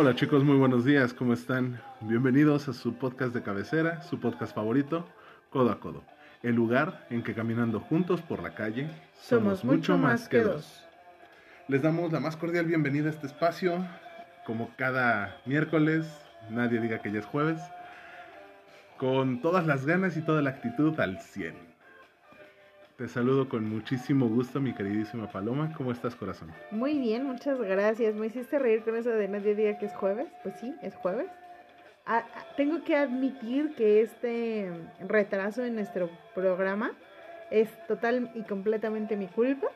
Hola chicos, muy buenos días, ¿cómo están? Bienvenidos a su podcast de cabecera, su podcast favorito, Codo a Codo, el lugar en que caminando juntos por la calle Somos mucho más que dos. Les damos la más cordial bienvenida a este espacio, como cada miércoles, nadie diga que ya es jueves, con todas las ganas y toda la actitud al 100. Te saludo con muchísimo gusto, mi queridísima Paloma. ¿Cómo estás, corazón? Muy bien, muchas gracias. Me hiciste reír con eso de nadie diga que es jueves. Pues sí, es jueves. Ah, ah, tengo que admitir que este retraso en nuestro programa es total y completamente mi culpa.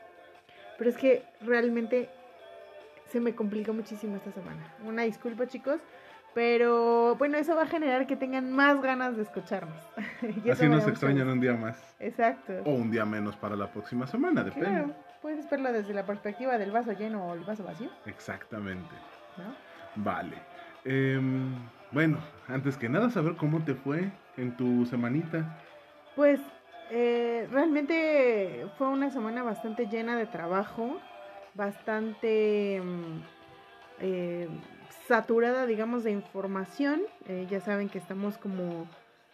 Pero es que realmente se me complicó muchísimo esta semana. Una disculpa, chicos. Pero bueno, eso va a generar que tengan más ganas de escucharnos. Así nos extrañan un día más. Exacto. O un día menos para la próxima semana, depende. Claro, puedes verlo desde la perspectiva del vaso lleno o el vaso vacío. Exactamente. Vale. Em, bueno, antes que nada, saber cómo te fue en tu semanita. Pues eh, realmente fue una semana bastante llena de trabajo, bastante... Mm, eh, saturada, digamos, de información. Eh, ya saben que estamos como,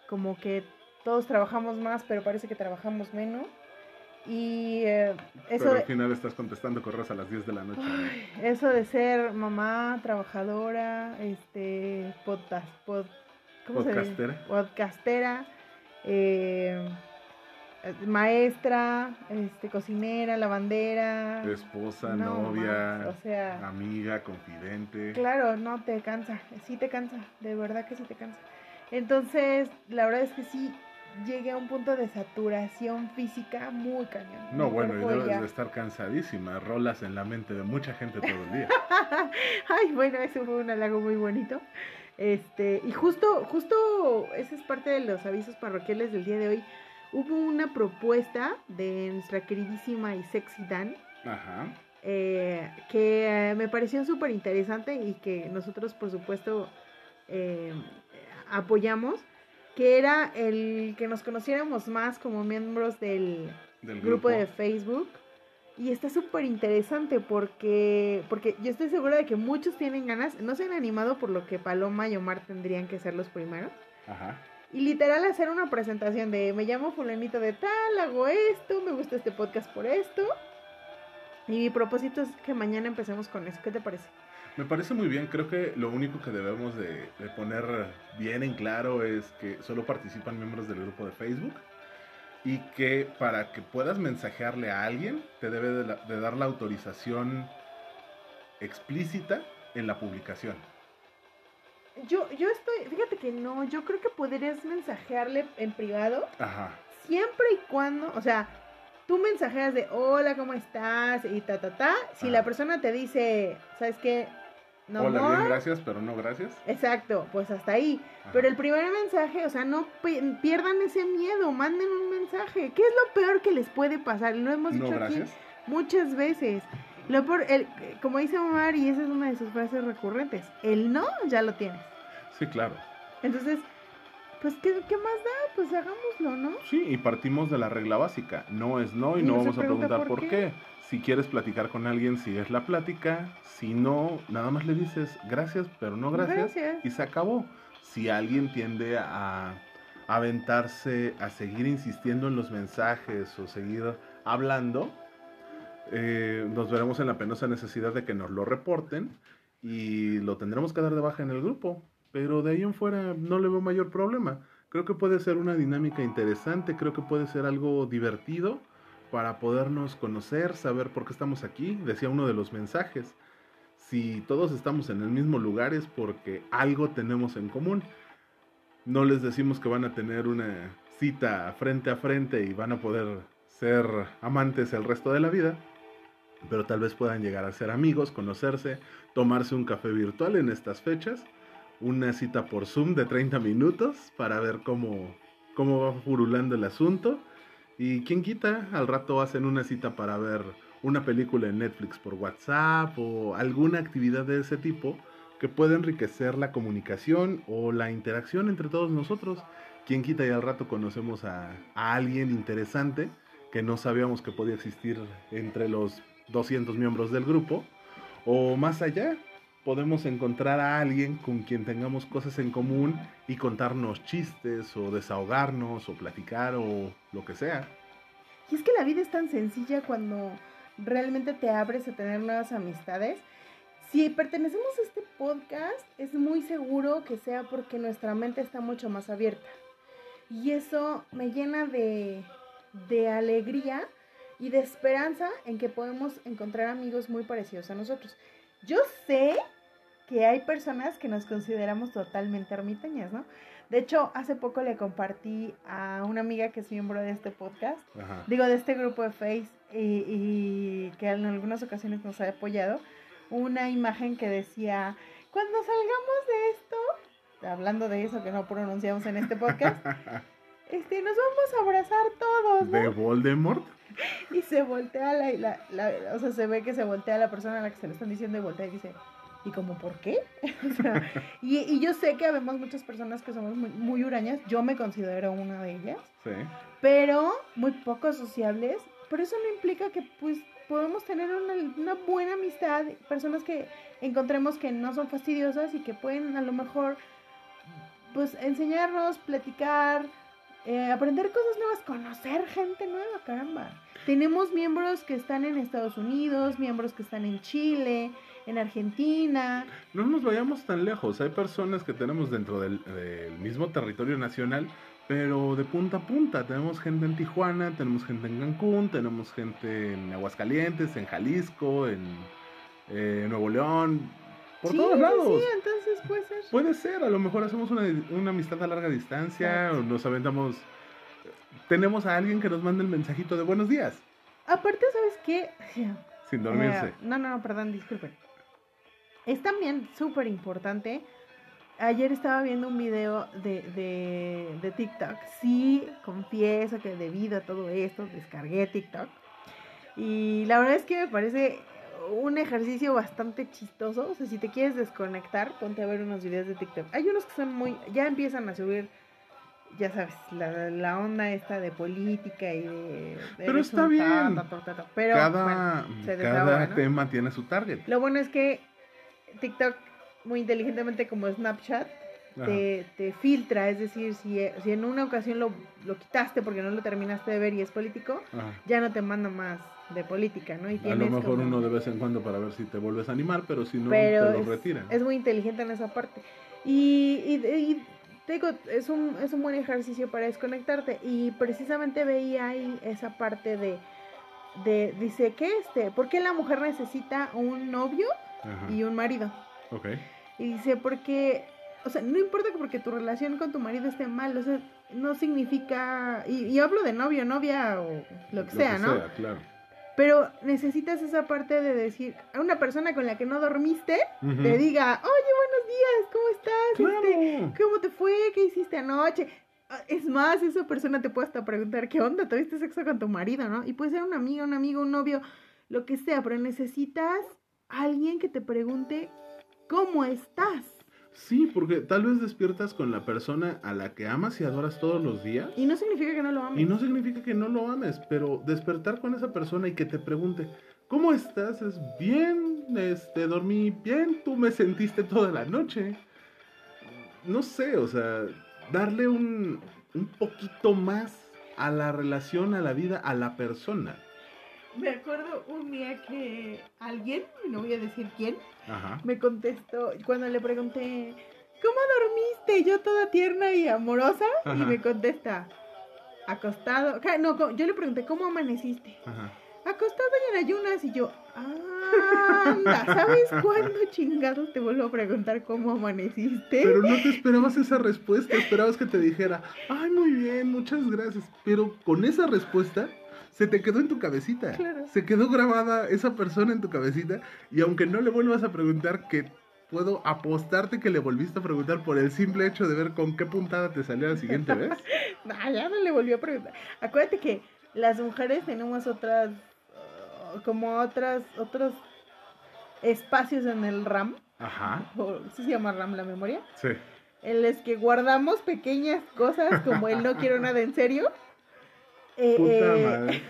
como que todos trabajamos más, pero parece que trabajamos menos. Y eh, eso... Pero al final estás contestando correos a las 10 de la noche. eso de ser mamá, trabajadora, este, podcast, pod, podcastera. Podcastera. Eh, maestra, este, cocinera, lavandera. Esposa, novia, o sea, amiga, confidente. Claro, no, te cansa, sí te cansa, de verdad que sí te cansa. Entonces, la verdad es que sí, llegué a un punto de saturación física muy cañón. No, bueno, y debes de estar cansadísima, rolas en la mente de mucha gente todo el día. Ay, bueno, eso fue un halago muy bonito. Este, y justo, justo, ese es parte de los avisos parroquiales del día de hoy hubo una propuesta de nuestra queridísima y sexy Dan. Eh, que me pareció súper interesante y que nosotros por supuesto eh, apoyamos, que era el que nos conociéramos más como miembros del, grupo. de Facebook. Y está súper interesante porque, porque yo estoy segura de que muchos tienen ganas, no se han animado por lo que Paloma y Omar tendrían que ser los primeros. Ajá. Y literal hacer una presentación de me llamo fulanito de tal, hago esto, me gusta este podcast por esto. Y mi propósito es que mañana empecemos con eso. ¿Qué te parece? Me parece muy bien, creo que lo único que debemos de, poner bien en claro es que solo participan miembros del grupo de Facebook y que para que puedas mensajearle a alguien te debe de dar la autorización explícita en la publicación yo, yo estoy, fíjate que no, yo creo que podrías mensajearle en privado. Ajá. Siempre y cuando, o sea, tú mensajeas de hola, ¿cómo estás? Y ta, ta, ta. Si la persona te dice, ¿sabes qué? No Hola, bien, gracias, pero no gracias. Exacto, pues hasta ahí. Pero el primer mensaje, o sea, no pierdan ese miedo, manden un mensaje. ¿Qué es lo peor que les puede pasar? Lo hemos dicho aquí muchas veces. Lo por, el, como dice Omar, y esa es una de sus frases recurrentes, el no ya lo tienes. Sí, claro. Entonces, pues, ¿qué, más da? Pues hagámoslo, ¿no? Sí, y partimos de la regla básica. No es no y, no vamos a preguntar por, qué. Si quieres platicar con alguien, sigues la plática. Si no, nada más le dices gracias, pero no gracias. gracias. Y se acabó. Si alguien tiende a aventarse, a seguir insistiendo en los mensajes o seguir hablando, eh, nos veremos en la penosa necesidad de que nos lo reporten y lo tendremos que dar de baja en el grupo. Pero de ahí en fuera no le veo mayor problema. Creo que puede ser una dinámica interesante, creo que puede ser algo divertido para podernos conocer, saber por qué estamos aquí. Decía uno de los mensajes, si todos estamos en el mismo lugar es porque algo tenemos en común. No les decimos que van a tener una cita frente a frente y van a poder ser amantes el resto de la vida, pero tal vez puedan llegar a ser amigos, conocerse, tomarse un café virtual en estas fechas, una cita por Zoom de 30 minutos para ver cómo, cómo va furulando el asunto. Y quién quita, al rato hacen una cita para ver una película en Netflix por WhatsApp o alguna actividad de ese tipo que puede enriquecer la comunicación o la interacción entre todos nosotros. Quién quita y al rato conocemos a, a alguien interesante que no sabíamos que podía existir entre los 200 miembros del grupo, o más allá, podemos encontrar a alguien con quien tengamos cosas en común y contarnos chistes o desahogarnos o platicar o lo que sea. Y es que la vida es tan sencilla cuando realmente te abres a tener nuevas amistades. Si pertenecemos a este podcast, es muy seguro que sea porque nuestra mente está mucho más abierta. Y eso me llena de, de alegría y de esperanza en que podemos encontrar amigos muy parecidos a nosotros. Yo sé que hay personas que nos consideramos totalmente ermitañas, ¿no? De hecho, hace poco le compartí a una amiga que es miembro de este podcast, digo, de este grupo de Face, y, que en algunas ocasiones nos ha apoyado, una imagen que decía, cuando salgamos de esto, hablando de eso que no pronunciamos en este podcast, este, nos vamos a abrazar todos. ¿De Voldemort? Y se voltea la, la, o sea, se ve que se voltea la persona a la que se le están diciendo y voltea y dice, y como, ¿por qué? y, y, yo sé que habemos muchas personas que somos muy, muy hurañas, yo me considero una de ellas, sí. pero muy poco sociables, pero eso no implica que pues podemos tener una, una, buena amistad, personas que encontremos que no son fastidiosas y que pueden a lo mejor pues enseñarnos, platicar, eh, aprender cosas nuevas, conocer gente nueva, caramba. Tenemos miembros que están en Estados Unidos, miembros que están en Chile, en Argentina. No nos vayamos tan lejos, hay personas que tenemos dentro del, mismo territorio nacional, pero de punta a punta. Tenemos gente en Tijuana, tenemos gente en Cancún, tenemos gente en Aguascalientes, en Jalisco, en eh, Nuevo León, por todos lados. Sí, entonces puede ser. Puede ser, a lo mejor hacemos una, una amistad a larga distancia, o nos aventamos. Tenemos a alguien que nos manda el mensajito de buenos días. Aparte, ¿sabes qué? Sin dormirse. Eh, no, no, no, perdón, disculpen. Es también súper importante. Ayer estaba viendo un video de, de, de, TikTok. Sí, confieso que debido a todo esto descargué TikTok. Y la verdad es que me parece un ejercicio bastante chistoso. O sea, si te quieres desconectar, ponte a ver unos videos de TikTok. Hay unos que son muy. Ya empiezan a subir ya sabes, la, la, onda esta de política y de... pero está bien. pero cada, cada tema tiene su target. Lo bueno es que TikTok muy inteligentemente como Snapchat te, te, filtra, es decir, si, si en una ocasión lo, lo, quitaste porque no lo terminaste de ver y es político, ya no te manda más de política, ¿no? Y a lo mejor uno de vez en cuando para ver si te vuelves a animar, pero si no, te lo retiran. Es muy inteligente en esa parte. Y, y, te digo, es un, es un buen ejercicio para desconectarte. Y precisamente veía ahí esa parte de, de dice, ¿qué este? ¿Por qué la mujer necesita un novio? y un marido. Ok. Y dice, porque, o sea, no importa que porque tu relación con tu marido esté mal, o sea, no significa, y, hablo de novio, novia o lo que sea, ¿no? Sea, claro. Pero necesitas esa parte de decir a una persona con la que no dormiste, te diga, oye, buenos días, ¿cómo estás? Este, ¿Cómo te fue? ¿Qué hiciste anoche? Es más, esa persona te puede hasta preguntar, ¿qué onda? ¿Tuviste sexo con tu marido, no? Y puede ser una amiga, un amigo, un novio, lo que sea, pero necesitas alguien que te pregunte cómo estás. Sí, porque tal vez despiertas con la persona a la que amas y adoras todos los días. Y no significa que no lo ames. Y no significa que no lo ames, pero despertar con esa persona y que te pregunte, ¿cómo estás? Es bien, este, dormí bien, tú me sentiste toda la noche. No sé, o sea, darle un, un poquito más a la relación, a la vida, a la persona me acuerdo un día que alguien, no voy a decir quién, me contestó cuando le pregunté, ¿cómo dormiste? Yo toda tierna y amorosa, y me contesta, acostado. No, yo le pregunté, ¿cómo amaneciste? Acostado y en ayunas, y yo, anda, ¿sabes cuándo chingados te vuelvo a preguntar cómo amaneciste? Pero no te esperabas esa respuesta, esperabas que te dijera, ay, muy bien, muchas gracias. Pero con esa respuesta se te quedó en tu cabecita. Se quedó grabada esa persona en tu cabecita y aunque no le vuelvas a preguntar que puedo apostarte que le volviste a preguntar por el simple hecho de ver con qué puntada te salió la siguiente vez. no, ya no le volvió a preguntar. Acuérdate que las mujeres tenemos otras, uh, como otras, otros espacios en el RAM. Ajá. ¿Sí se llama RAM la memoria? Sí. En los que guardamos pequeñas cosas como el no quiero nada en serio. Eh, eh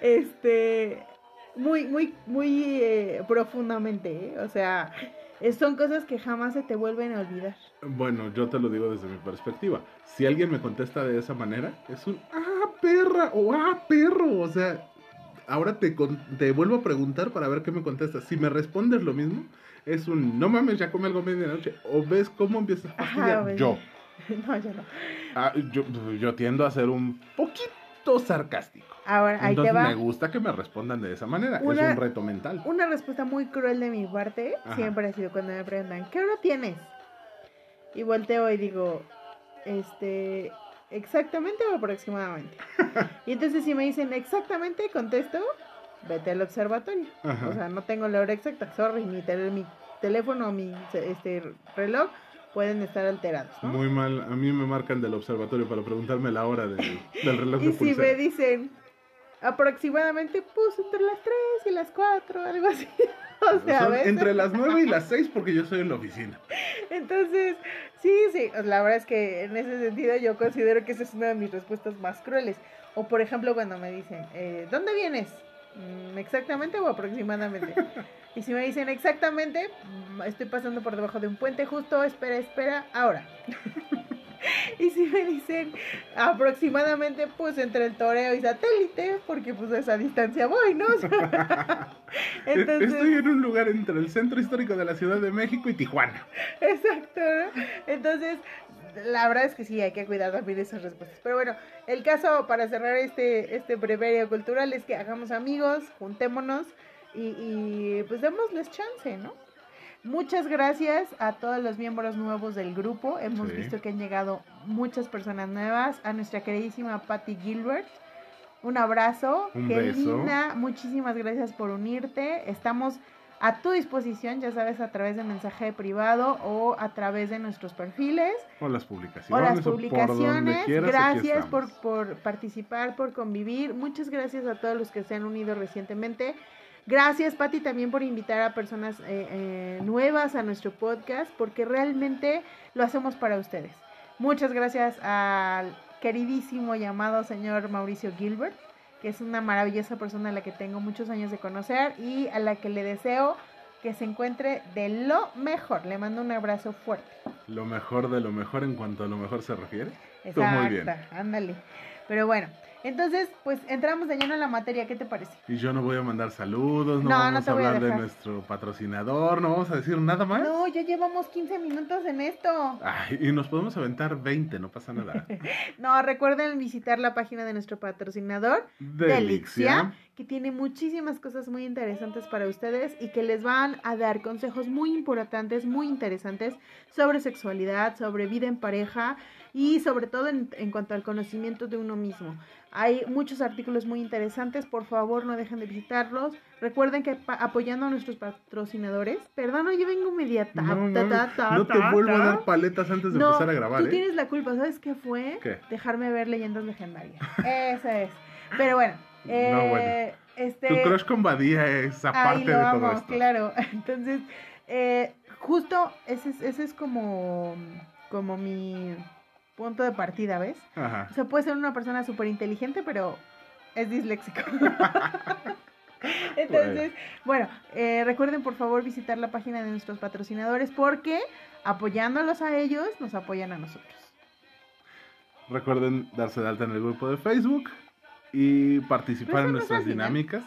este, muy, muy, muy eh, profundamente, ¿eh? o sea, son cosas que jamás se te vuelven a olvidar. Bueno, yo te lo digo desde mi perspectiva. Si alguien me contesta de esa manera, es un ah, perra o ah, perro. O sea, ahora te, te vuelvo a preguntar para ver qué me contestas. Si me respondes lo mismo, es un no mames, ya come algo medianoche. O ves cómo empiezas a fastidiar. yo. No, yo no. Ah, yo, yo tiendo a ser un poquito sarcástico. Ahora, ahí Entonces te va. me gusta que me respondan de esa manera. es un reto mental. Una respuesta muy cruel de mi parte siempre ha sido cuando me preguntan, ¿qué hora tienes? Y volteo y digo, este, exactamente o aproximadamente. y entonces si me dicen exactamente, contesto, vete al observatorio. O sea, no tengo la hora exacta, sorry, mi, mi teléfono mi este, reloj pueden estar alterados. Muy mal, a mí me marcan del observatorio para preguntarme la hora del, reloj y de si me dicen aproximadamente, pues entre las 3 y las 4, algo así. O sea, entre las 9 y las 6 porque yo estoy en la oficina. Entonces, sí, sí, la verdad es que en ese sentido yo considero que esa es una de mis respuestas más crueles. O por ejemplo cuando me dicen, eh, ¿dónde vienes? Mm, ¿Exactamente o aproximadamente? y si me dicen exactamente, mm, estoy pasando por debajo de un puente justo, espera, espera, ahora. y si me dicen aproximadamente, pues entre el toreo y satélite, porque pues a esa distancia voy, ¿no? Entonces, Estoy en un lugar entre el centro histórico de la Ciudad de México y Tijuana. Exacto, ¿no? Entonces, la verdad es que sí, hay que cuidar también esas respuestas. Pero bueno, el caso para cerrar este, este brevario cultural es que hagamos amigos, juntémonos y, y pues démosles chance, ¿no? Muchas gracias a todos los miembros nuevos del grupo. Hemos visto que han llegado muchas personas nuevas. A nuestra queridísima Patty Gilbert. Un abrazo. Un Qué linda. Muchísimas gracias por unirte. Estamos a tu disposición, ya sabes, a través de mensaje privado o a través de nuestros perfiles. O las publicaciones. O las publicaciones. gracias por, por participar, por convivir. Muchas gracias a todos los que se han unido recientemente. Gracias, Patti, también por invitar a personas eh, eh, nuevas a nuestro podcast, porque realmente lo hacemos para ustedes. Muchas gracias al queridísimo llamado señor Mauricio Gilbert, que es una maravillosa persona a la que tengo muchos años de conocer y a la que le deseo que se encuentre de lo mejor. Le mando un abrazo fuerte. Lo mejor de lo mejor en cuanto a lo mejor se refiere. Exacto, muy bien. ándale. Pero bueno, entonces, pues entramos de lleno en la materia, ¿qué te parece? Y yo no voy a mandar saludos, no, vamos a hablar de nuestro patrocinador, no vamos a decir nada más. No, ya llevamos 15 minutos en esto. Ay, y nos podemos aventar 20, no pasa nada. no, recuerden visitar la página de nuestro patrocinador, Delixia, que tiene muchísimas cosas muy interesantes para ustedes y que les van a dar consejos muy importantes, muy interesantes sobre sexualidad, sobre vida en pareja y sobre todo en, en cuanto al conocimiento de uno mismo. Hay muchos artículos muy interesantes, por favor no dejen de visitarlos. Recuerden que apoyando a nuestros patrocinadores, perdón, yo vengo media no, no te vuelvo a dar paletas antes de empezar a grabar. Tú ¿eh? tienes la culpa, ¿sabes qué fue? Dejarme ver leyendas legendarias. Esa es. Pero bueno, eh, este, tu crush con Badía es aparte de todo esto. Claro, entonces, eh, justo ese ese es como, como mi punto de partida, ¿ves? O sea, puede ser una persona súper inteligente, pero es disléxico. Entonces, bueno, eh, recuerden por favor visitar la página de nuestros patrocinadores porque apoyándolos a ellos nos apoyan a nosotros. Recuerden darse de alta en el grupo de Facebook y participar en nuestras dinámicas.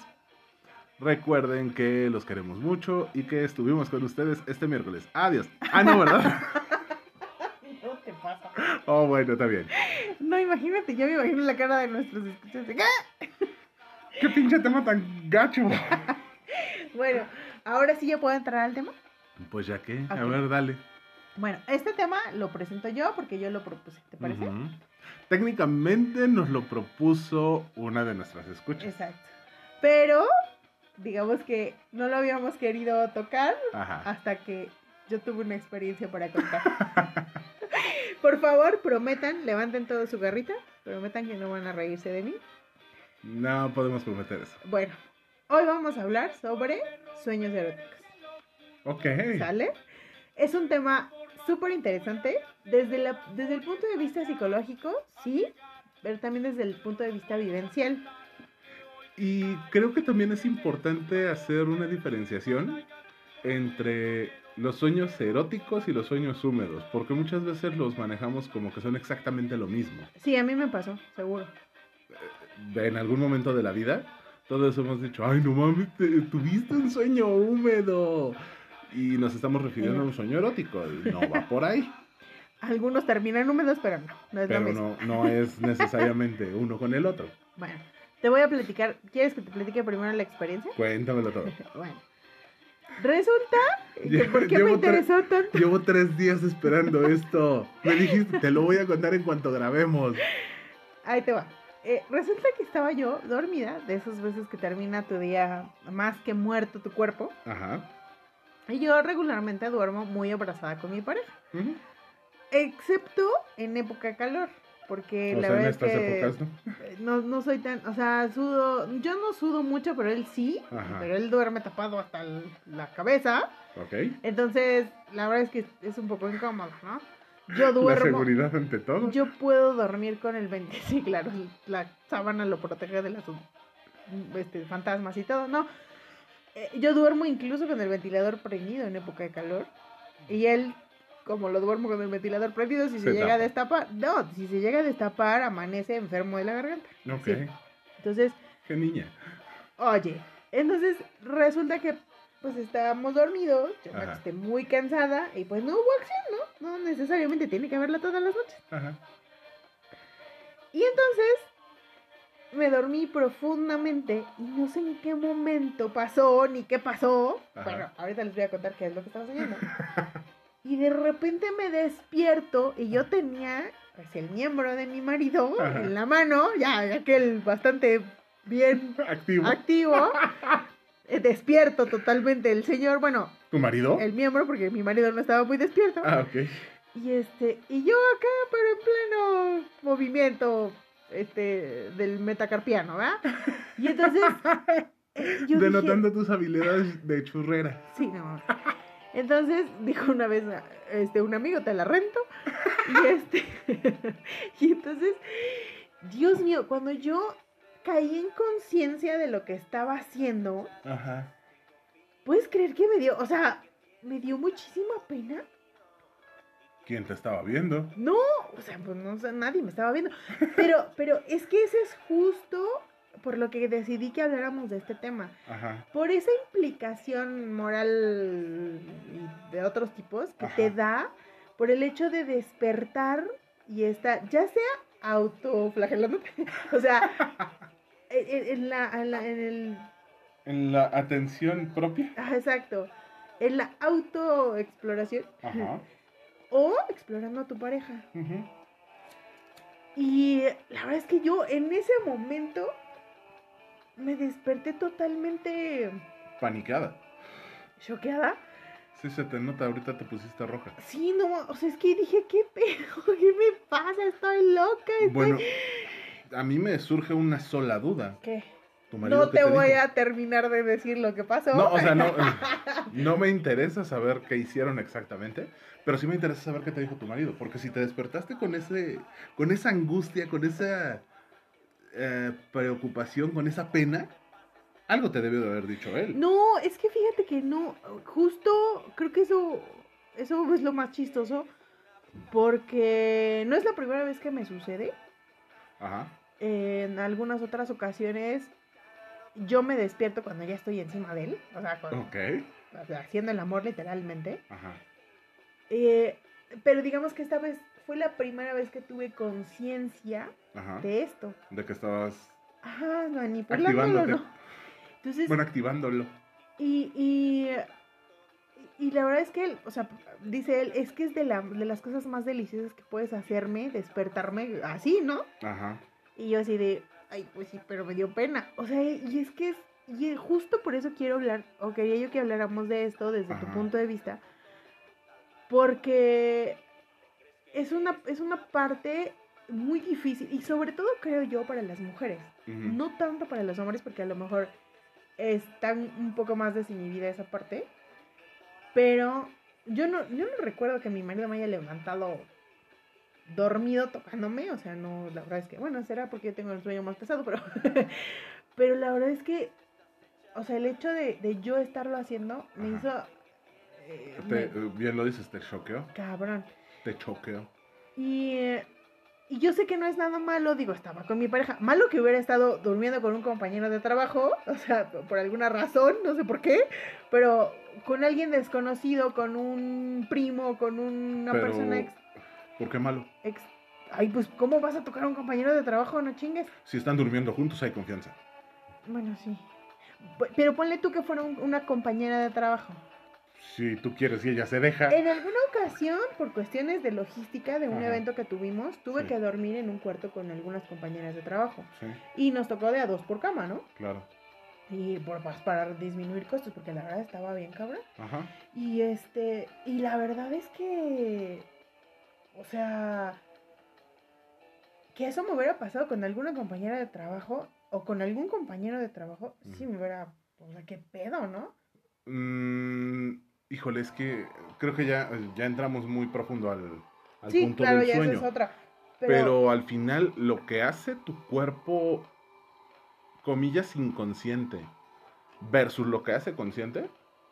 Recuerden que los queremos mucho y que estuvimos con ustedes este miércoles. Adiós. Ah, no, ¿verdad? Oh, bueno, está bien. No, imagínate, yo me imagino la cara de nuestros escuchas. ¿Qué? ¿Qué pinche tema tan gacho? bueno, ahora sí ya puedo entrar al tema. Pues ya que, a ver, dale. Bueno, este tema lo presento yo porque yo lo propuse, ¿te parece? Técnicamente nos lo propuso una de nuestras escuchas. Exacto. Pero, digamos que no lo habíamos querido tocar hasta que yo tuve una experiencia para contar. Por favor, prometan, levanten todo su garrita, prometan que no van a reírse de mí. No podemos prometer eso. Bueno, hoy vamos a hablar sobre sueños eróticos. Ok. ¿Sale? Es un tema súper interesante desde, la, desde el punto de vista psicológico, sí, pero también desde el punto de vista vivencial. Y creo que también es importante hacer una diferenciación entre los sueños eróticos y los sueños húmedos, porque muchas veces los manejamos como que son exactamente lo mismo. Sí, a mí me pasó, seguro. Eh, en algún momento de la vida, todos hemos dicho, ay, no mames, tuviste un sueño húmedo. Y nos estamos refiriendo a un sueño erótico, y no va por ahí. Algunos terminan húmedos, pero no, no es pero lo mismo. No, no es necesariamente uno con el otro. Bueno, te voy a platicar. ¿Quieres que te platique primero la experiencia? Cuéntamelo todo. bueno. Resulta que ¿por qué me interesó tanto? Llevo tres días esperando esto. Me dijiste, te lo voy a contar en cuanto grabemos. Ahí te va. Eh, resulta que estaba yo dormida, de esas veces que termina tu día más que muerto tu cuerpo. Ajá. Y yo regularmente duermo muy abrazada con mi pareja. Excepto en época de calor. Porque la verdad es que ¿no? ¿no? soy tan, o sea, sudo, yo no sudo mucho, pero él sí, pero él duerme tapado hasta la cabeza. Ok. Entonces, la verdad es que es un poco incómodo, ¿no? Yo duermo. La seguridad ante todo. Yo puedo dormir con el ventilador, sí, claro, la sábana lo protege de las este, fantasmas y todo, ¿no? Eh, yo duermo incluso con el ventilador prendido en época de calor. Y él como lo duermo con el ventilador prendido, si se, llega a destapar, no, si se llega a destapar, amanece enfermo de la garganta. Ok. Entonces. Qué niña. Oye, entonces resulta que pues estábamos dormidos, yo me esté muy cansada y pues no hubo acción, ¿no? No necesariamente tiene que haberla todas las noches. Ajá. Y entonces me dormí profundamente y no sé en qué momento pasó ni qué pasó. Bueno, ahorita les voy a contar qué es lo que estaba haciendo. Y de repente me despierto y yo tenía pues, el miembro de mi marido en la mano, ya aquel bastante bien activo, activo eh, despierto totalmente el señor, bueno. ¿Tu marido? El miembro, porque mi marido no estaba muy despierto. Ah, ok. Y este, y yo acá, pero en pleno movimiento este del metacarpiano, ¿verdad? Y entonces denotando tus habilidades de churrera. Sí, no. Entonces dijo una vez este, un amigo, te la rento. Y este, y entonces, Dios mío, cuando yo caí en conciencia de lo que estaba haciendo, Ajá. ¿puedes creer que me dio, o sea, me dio muchísima pena? ¿Quién te estaba viendo? No, o sea, pues no, nadie me estaba viendo. Pero, pero es que ese es justo por lo que decidí que habláramos de este tema. Ajá. Por esa implicación moral de otros tipos que te da por el hecho de despertar y estar, ya sea autoflagelándote, o sea, en, la, en, la, en el... En la atención propia. Ajá, exacto. En la autoexploración. Ajá. O explorando a tu pareja. Y la verdad es que yo en ese momento me desperté totalmente... Panicada. ¿Choqueada? Sí, se te nota, ahorita te pusiste roja. Sí, no, o sea, es que dije, ¿qué pedo? ¿Qué me pasa? Estoy loca. Bueno, a mí me surge una sola duda. ¿Qué? No te, voy a terminar de decir lo que pasó. No, o sea, no, no me interesa saber qué hicieron exactamente, pero sí me interesa saber qué te dijo tu marido, porque si te despertaste con ese, con esa angustia, con esa eh, preocupación, con esa pena, algo te debió de haber dicho él. No, es que fíjate que no, justo creo que eso, eso es lo más chistoso, porque no es la primera vez que me sucede. Ajá. En algunas otras ocasiones yo me despierto cuando ya estoy encima de él, o sea, haciendo el amor literalmente. Ajá. Eh, pero digamos que esta vez fue la primera vez que tuve conciencia de esto. De que estabas Ajá, manipulándolo, ¿no? Entonces, bueno, activándolo. Y, y, y la verdad es que él, o sea, dice él, es que es de, la, de las cosas más deliciosas que puedes hacerme, despertarme así, ¿no? Ajá. Y yo así de, ay, pues sí, pero me dio pena. O sea, y es que es, y justo por eso quiero hablar, o quería yo que habláramos de esto desde tu punto de vista, porque es una, es una parte muy difícil y sobre todo creo yo para las mujeres, no tanto para los hombres porque a lo mejor están un poco más desinhibida esa parte, pero yo no, yo no recuerdo que mi marido me haya levantado dormido tocándome, o sea, no, la verdad es que, bueno, será porque yo tengo el sueño más pesado, pero, pero la verdad es que, o sea, el hecho de, de yo estarlo haciendo me hizo Eh, eh, bien lo dices, te choqueó. Cabrón. Te choqueó. Y, y yo sé que no es nada malo, digo, estaba con mi pareja. Malo que hubiera estado durmiendo con un compañero de trabajo, o sea, por alguna razón, no sé por qué, pero con alguien desconocido, con un primo, con una persona ex. ¿Por qué malo? Ex, ay, pues, ¿cómo vas a tocar a un compañero de trabajo? No chingues. Si están durmiendo juntos, hay confianza. Bueno, sí. Pero ponle tú que fuera una compañera de trabajo. Si tú quieres y ella se deja. En alguna ocasión, por cuestiones de logística de un evento que tuvimos, tuve que dormir en un cuarto con algunas compañeras de trabajo. Sí. Y nos tocó de a dos por cama, ¿no? Claro. Y por, pues, para disminuir costos, porque la verdad estaba bien cabrón. Ajá. Y este, y la verdad es que, o sea, que eso me hubiera pasado con alguna compañera de trabajo, o con algún compañero de trabajo, sí me hubiera, o sea, qué pedo, ¿no? Mm, híjole, es que creo que ya, ya entramos muy profundo al, al sí, punto claro, del ya sueño. es otra. Pero... pero al final lo que hace tu cuerpo, comillas, inconsciente, versus lo que hace consciente,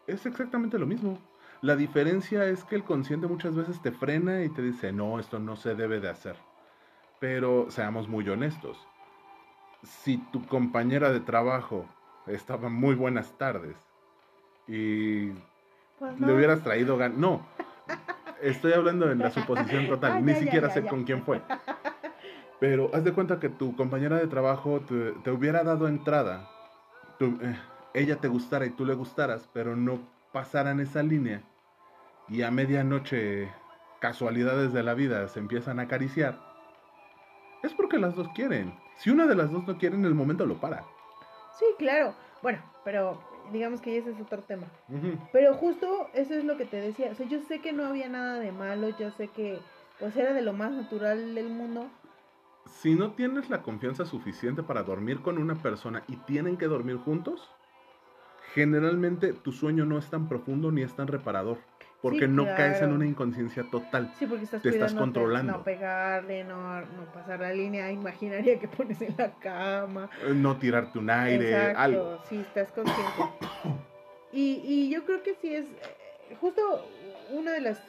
es exactamente lo mismo. La diferencia es que el consciente muchas veces te frena y te dice, no, esto no se debe de hacer. Pero seamos muy honestos si tu compañera de trabajo estaba muy buenas tardes y pues le hubieras traído gan no estoy hablando en la suposición total ni siquiera sé con quién fue. Pero haz de cuenta que tu compañera de trabajo te, hubiera dado entrada eh, ella te gustara y tú le gustaras pero no pasaran esa línea y a medianoche casualidades de la vida se empiezan a acariciar es porque las dos quieren si una de las dos no quiere, en el momento lo para. Sí, claro. Bueno, pero digamos que ese es otro tema. Pero justo eso es lo que te decía. O sea, yo sé que no había nada de malo, yo sé que pues era de lo más natural del mundo. Si no tienes la confianza suficiente para dormir con una persona y tienen que dormir juntos, generalmente tu sueño no es tan profundo ni es tan reparador. Porque no caes en una inconsciencia total. Sí, porque estás, te estás controlando. No pegarle, no, pasar la línea imaginaria que pones en la cama. Eh, no tirarte un aire, Exacto, algo. Sí, estás consciente. y, y yo creo que sí es. Eh, justo una de las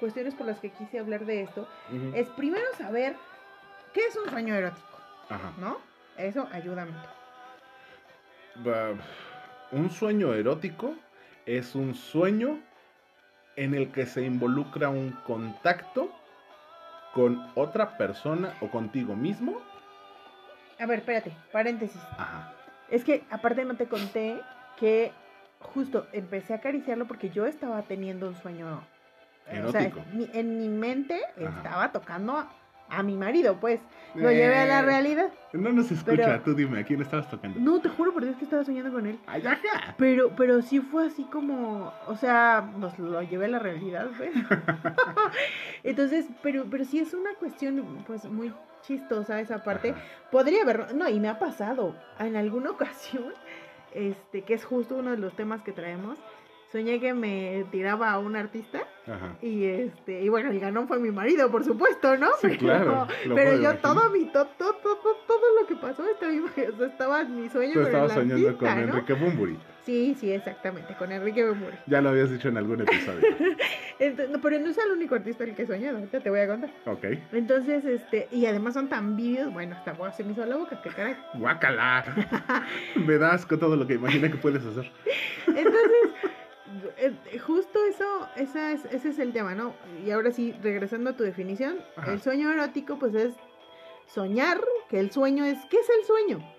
cuestiones por las que quise hablar de esto es primero saber qué es un sueño erótico. Ajá. ¿No? Eso ayuda mucho. un sueño erótico es un sueño en el que se involucra un contacto con otra persona o contigo mismo. A ver, espérate, paréntesis. Ajá. Es que aparte no te conté que justo empecé a acariciarlo porque yo estaba teniendo un sueño erótico. O sea, en mi mente estaba tocando a, mi marido, pues. Lo llevé a la eh, realidad. No nos escucha, tú dime, ¿a quién estabas tocando? No, te juro por Dios que estaba soñando con él. Ay, ajá. Pero, pero sí fue así como, o sea, nos lo llevé a la realidad, pues. Entonces, pero, pero sí es una cuestión, pues, muy chistosa esa parte. Podría haber, no, y me ha pasado en alguna ocasión, este, que es justo uno de los temas que traemos, soñé que me tiraba a un artista y este y bueno el ganón fue mi marido por supuesto no sí, claro pero yo todo mi todo, todo, todo, lo que pasó estaba, estaba mi sueño Tú estabas soñando con Enrique Bumburi. Sí sí exactamente con Enrique Bumburi. Ya lo habías dicho en algún episodio. Pero no es el único artista el que he soñado ahorita te voy a contar. Ok. entonces este y además son tan vídeos bueno hasta se me hizo la boca que caray. Guácala. Me das con todo lo que imagina que puedes hacer. Entonces eh, justo eso, esa es, ese es el tema, ¿no? Y ahora sí, regresando a tu definición, el sueño erótico, pues es soñar, que el sueño es, ¿qué es el sueño?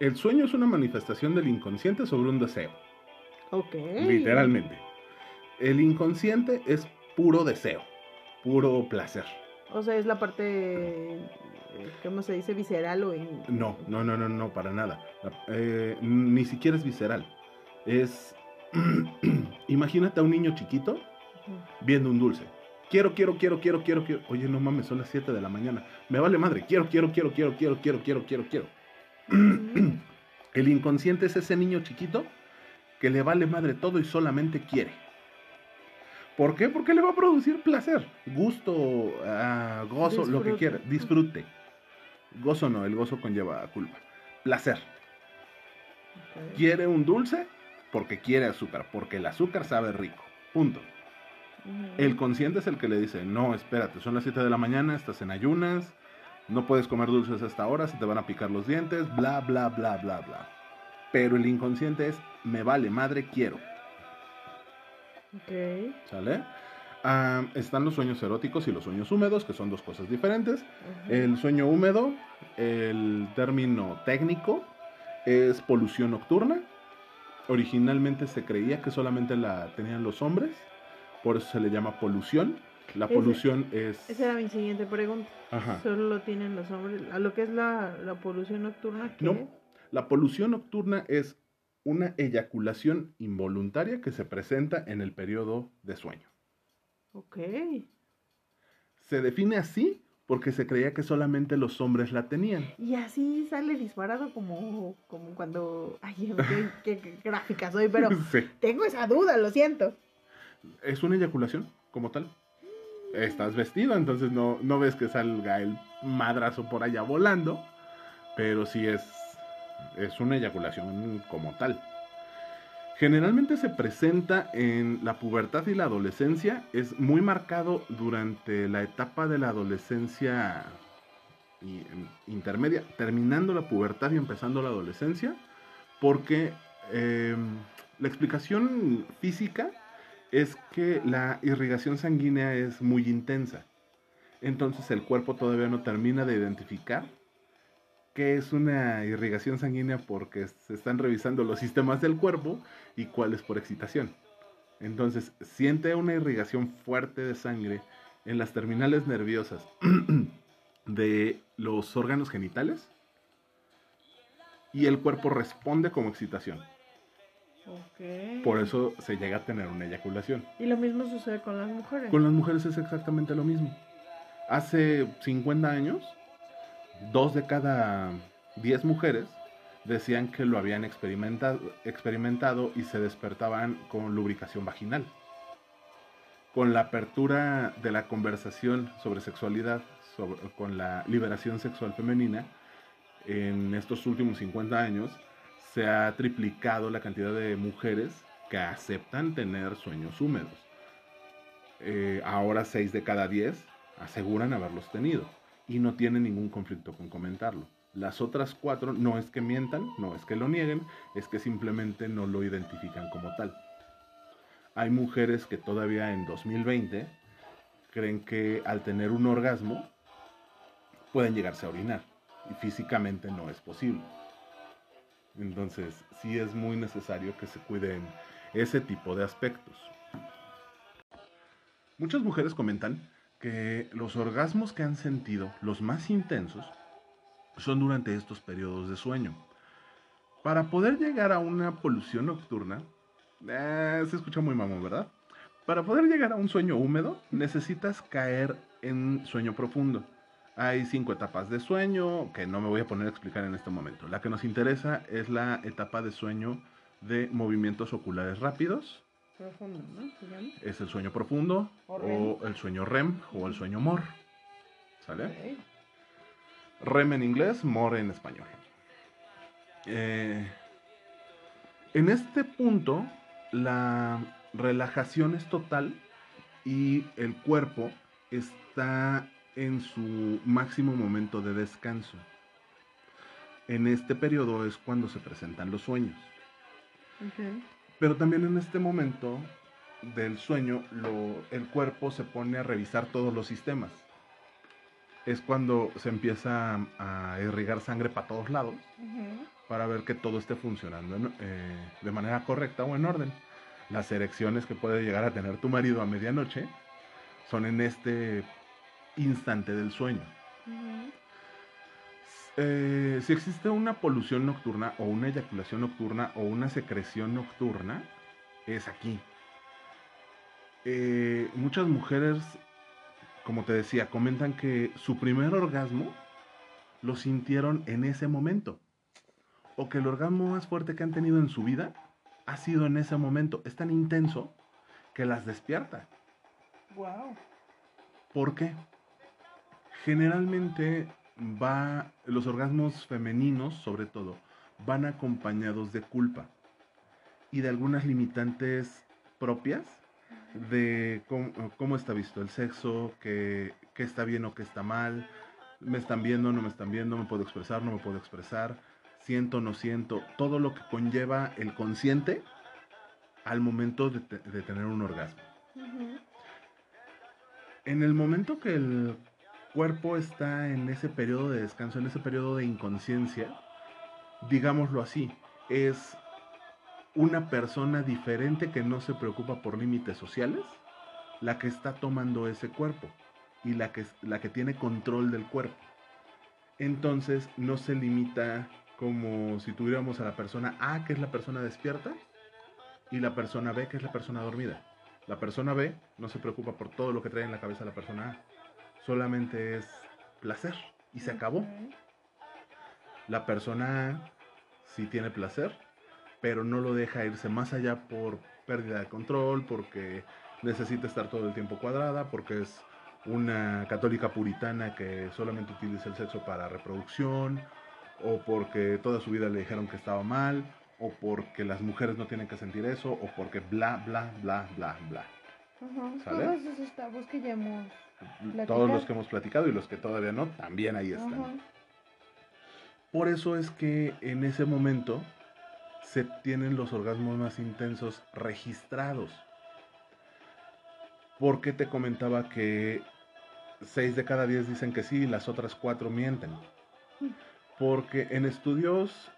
El sueño es una manifestación del inconsciente sobre un deseo. Ok. Literalmente. El inconsciente es puro deseo, puro placer. O sea, es la parte, eh, ¿cómo se dice? Visceral o en... No, no, no, no, no, para nada. Eh, ni siquiera es visceral. Es Imagínate a un niño chiquito viendo un dulce. Quiero, quiero, quiero, quiero, quiero, quiero. Oye, no mames, son las 7 de la mañana. Me vale madre. Quiero, quiero, quiero, quiero, quiero, quiero, quiero, quiero, quiero. El inconsciente es ese niño chiquito que le vale madre todo y solamente quiere. ¿Por qué? Porque le va a producir placer, gusto, ah, gozo, lo que quiera, disfrute. Gozo no, el gozo conlleva culpa. Placer. ¿Quiere un dulce? Porque quiere azúcar, porque el azúcar sabe rico. Punto. El consciente es el que le dice, no, espérate, son las 7 de la mañana, estás en ayunas, no puedes comer dulces a esta hora, se te van a picar los dientes, bla, bla, bla, bla, bla. Pero el inconsciente es, me vale, madre, quiero. Ok. ¿Sale? Ah, están los sueños eróticos y los sueños húmedos, que son dos cosas diferentes. El sueño húmedo, el término técnico, es polución nocturna. Originalmente se creía que solamente la tenían los hombres, por eso se le llama polución. La polución es... Esa era mi siguiente pregunta. Solo lo tienen los hombres. ¿A lo que es la, polución nocturna? no, la polución nocturna es una eyaculación involuntaria que se presenta en el periodo de sueño. Ok. Se define así porque se creía que solamente los hombres la tenían. Y así sale disparado como, como cuando... Ay, qué, gráfica soy, pero tengo esa duda, lo siento. Es una eyaculación, como tal. Estás vestido, entonces no, no ves que salga el madrazo por allá volando, pero sí es, es una eyaculación como tal. Generalmente se presenta en la pubertad y la adolescencia. Es muy marcado durante la etapa de la adolescencia em, intermedia, terminando la pubertad y empezando la adolescencia, porque em, la explicación física es que la irrigación sanguínea es muy intensa. Entonces el cuerpo todavía no termina de identificar qué es una irrigación sanguínea porque se están revisando los sistemas del cuerpo y cuál es por excitación. Entonces, siente una irrigación fuerte de sangre en las terminales nerviosas de los órganos genitales y el cuerpo responde como excitación. Por eso se llega a tener una eyaculación. ¿Y lo mismo sucede con las mujeres? Con las mujeres es exactamente lo mismo. Hace 50 años, dos de cada 10 mujeres decían que lo habían experimentado, experimentado y se despertaban con lubricación vaginal. Con la apertura de la conversación sobre sexualidad, con la liberación sexual femenina, en estos últimos 50 años se ha triplicado la cantidad de mujeres que aceptan tener sueños húmedos. Eh, ahora 6 de cada 10 aseguran haberlos tenido y no tienen ningún conflicto con comentarlo. Las otras cuatro no es que mientan, no es que lo nieguen, es que simplemente no lo identifican como tal. Hay mujeres que todavía en 2020 creen que al tener un orgasmo pueden llegarse a orinar y físicamente no es posible. Entonces sí es muy necesario que se cuiden ese tipo de aspectos. Muchas mujeres comentan que los orgasmos que han sentido, los más intensos, son durante estos periodos de sueño. Para poder llegar a una polución nocturna, eh, se escucha muy mamón, ¿verdad? Para poder llegar a un sueño húmedo, necesitas caer en sueño profundo. Hay cinco etapas de sueño que no me voy a poner a explicar en este momento. La que nos interesa es la etapa de sueño de movimientos oculares rápidos. Profundo, ¿no? Es el sueño profundo o, el sueño REM o el sueño MOR. ¿Sale? REM en inglés, MOR en español. Eh, en este punto, la relajación es total y el cuerpo está en su máximo momento de descanso. En este periodo es cuando se presentan los sueños. Pero también en este momento del sueño, el cuerpo se pone a revisar todos los sistemas es cuando se empieza a, irrigar sangre para todos lados para ver que todo esté funcionando eh, de manera correcta o en orden. Las erecciones que puede llegar a tener tu marido a medianoche son en este instante del sueño. Eh, si existe una polución nocturna o una eyaculación nocturna o una secreción nocturna, es aquí. Eh, muchas mujeres como te decía, comentan que su primer orgasmo lo sintieron en ese momento. O que el orgasmo más fuerte que han tenido en su vida ha sido en ese momento. Es tan intenso que las despierta. Wow. ¿Por qué? Generalmente va, los orgasmos femeninos, sobre todo, van acompañados de culpa y de algunas limitantes propias de cómo, está visto el sexo, qué, está bien o qué está mal, me están viendo, no me están viendo, me puedo expresar, no me puedo expresar, siento, no siento, todo lo que conlleva el consciente al momento de, tener un orgasmo. En el momento que el cuerpo está en ese periodo de descanso, en ese periodo de inconsciencia, digámoslo así, es una persona diferente que no se preocupa por límites sociales, la que está tomando ese cuerpo y la que, la que tiene control del cuerpo. Entonces no se limita como si tuviéramos a la persona A, que es la persona despierta, y la persona B, que es la persona dormida. La persona B no se preocupa por todo lo que trae en la cabeza la persona A, solamente es placer y se acabó. La persona sí tiene placer, pero no lo deja irse más allá por pérdida de control, porque necesita estar todo el tiempo cuadrada, porque es una católica puritana que solamente utiliza el sexo para reproducción, o porque toda su vida le dijeron que estaba mal, o porque las mujeres no tienen que sentir eso, o porque bla, bla, bla, bla, bla. Todos esos tabús que ya hemos Todos los que hemos platicado y los que todavía no, también ahí están. Por eso es que en ese momento se tienen los orgasmos más intensos registrados. Porque te comentaba que 6 de cada 10 dicen que sí y las otras 4 mienten. Porque en estudios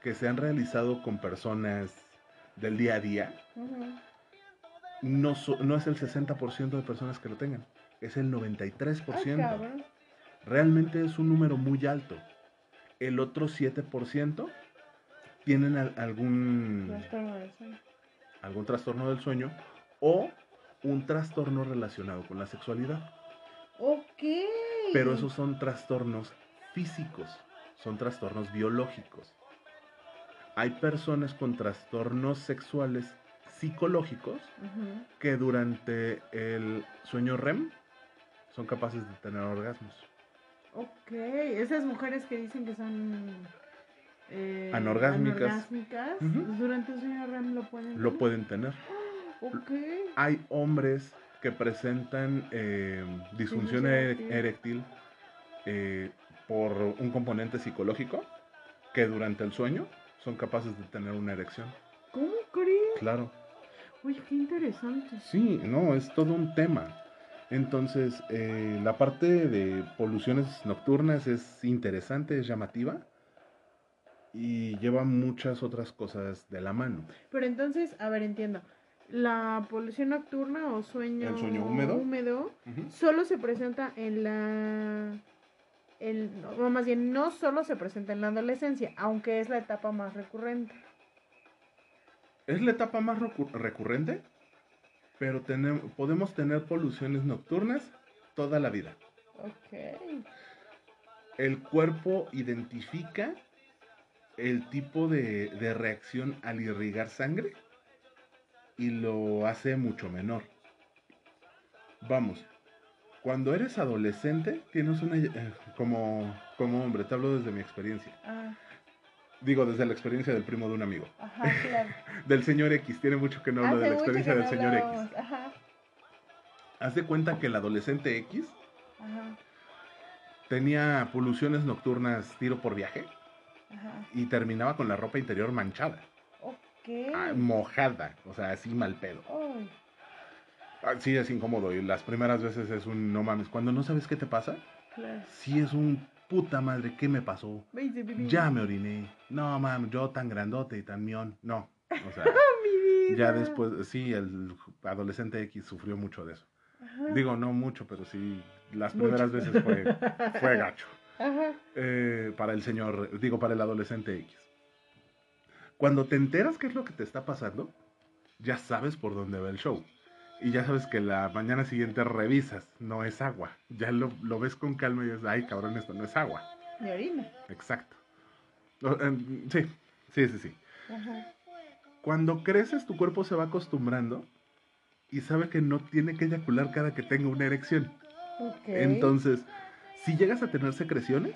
que se han realizado con personas del día a día, no, no es el 60% de personas que lo tengan, es el 93%. Realmente es un número muy alto. El otro 7% tienen algún trastorno del sueño. algún trastorno del sueño o un trastorno relacionado con la sexualidad. Ok. Pero esos son trastornos físicos, son trastornos biológicos. Hay personas con trastornos sexuales psicológicos que durante el sueño REM son capaces de tener orgasmos. Ok, esas mujeres que dicen que son eh, anorgásmicas, durante el sueño REM lo pueden lo pueden tener. Hay hombres que presentan eh, disfunción eréctil eh, por un componente psicológico que durante el sueño son capaces de tener una erección. ¿Cómo crees? Claro. Oye, qué interesante. Sí, no, es todo un tema. Entonces, eh, la parte de poluciones nocturnas es interesante, es llamativa y lleva muchas otras cosas de la mano. Pero entonces, a ver, entiendo. La polución nocturna o sueño, ¿El sueño húmedo, húmedo solo se presenta en la el, no, más bien no solo se presenta en la adolescencia, aunque es la etapa más recurrente. Es la etapa más recurrente, pero tenemos, podemos tener poluciones nocturnas toda la vida. Ok. El cuerpo identifica el tipo de, reacción al irrigar sangre y lo hace mucho menor. Vamos, cuando eres adolescente tienes una... Eh, como, como hombre, te hablo desde mi experiencia. Ah. Digo, desde la experiencia del primo de un amigo. Ajá, claro. del señor X, tiene mucho que no hablo de la experiencia del señor X. Ajá. Haz de cuenta que el adolescente X tenía poluciones nocturnas tiro por viaje y terminaba con la ropa interior manchada. Ah, mojada, o sea, así mal pedo. Ah, sí, es incómodo y las primeras veces es un no mames. Cuando no sabes qué te pasa, sí es un puta madre, ¿qué me pasó? Ya me oriné. No mames, yo tan grandote y tan mión. No, o sea, ya después, sí, el adolescente X sufrió mucho de eso. Digo, no mucho, pero sí, las primeras veces fue, fue gacho. Eh, para el señor, digo, para el adolescente X. Cuando te enteras qué es lo que te está pasando, ya sabes por dónde va el show. Y ya sabes que la mañana siguiente revisas, no es agua. Ya lo, ves con calma y dices, ay cabrón, esto no es agua. De orina. Exacto. Sí, sí, sí, sí. Cuando creces, tu cuerpo se va acostumbrando y sabe que no tiene que eyacular cada que tenga una erección. Entonces, si llegas a tener secreciones,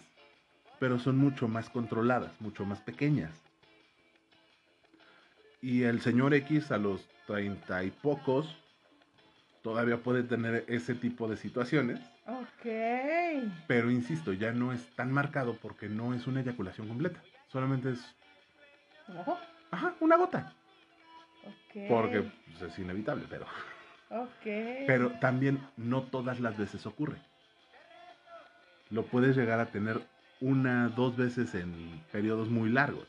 pero son mucho más controladas, mucho más pequeñas. Y el señor X a los treinta y pocos todavía puede tener ese tipo de situaciones. Ok. Pero insisto, ya no es tan marcado porque no es una eyaculación completa. Solamente es. ¿Ojo? Ajá, una gota. Ok. Porque pues, es inevitable, pero. Ok. Pero también no todas las veces ocurre. Lo puedes llegar a tener una, dos veces en periodos muy largos.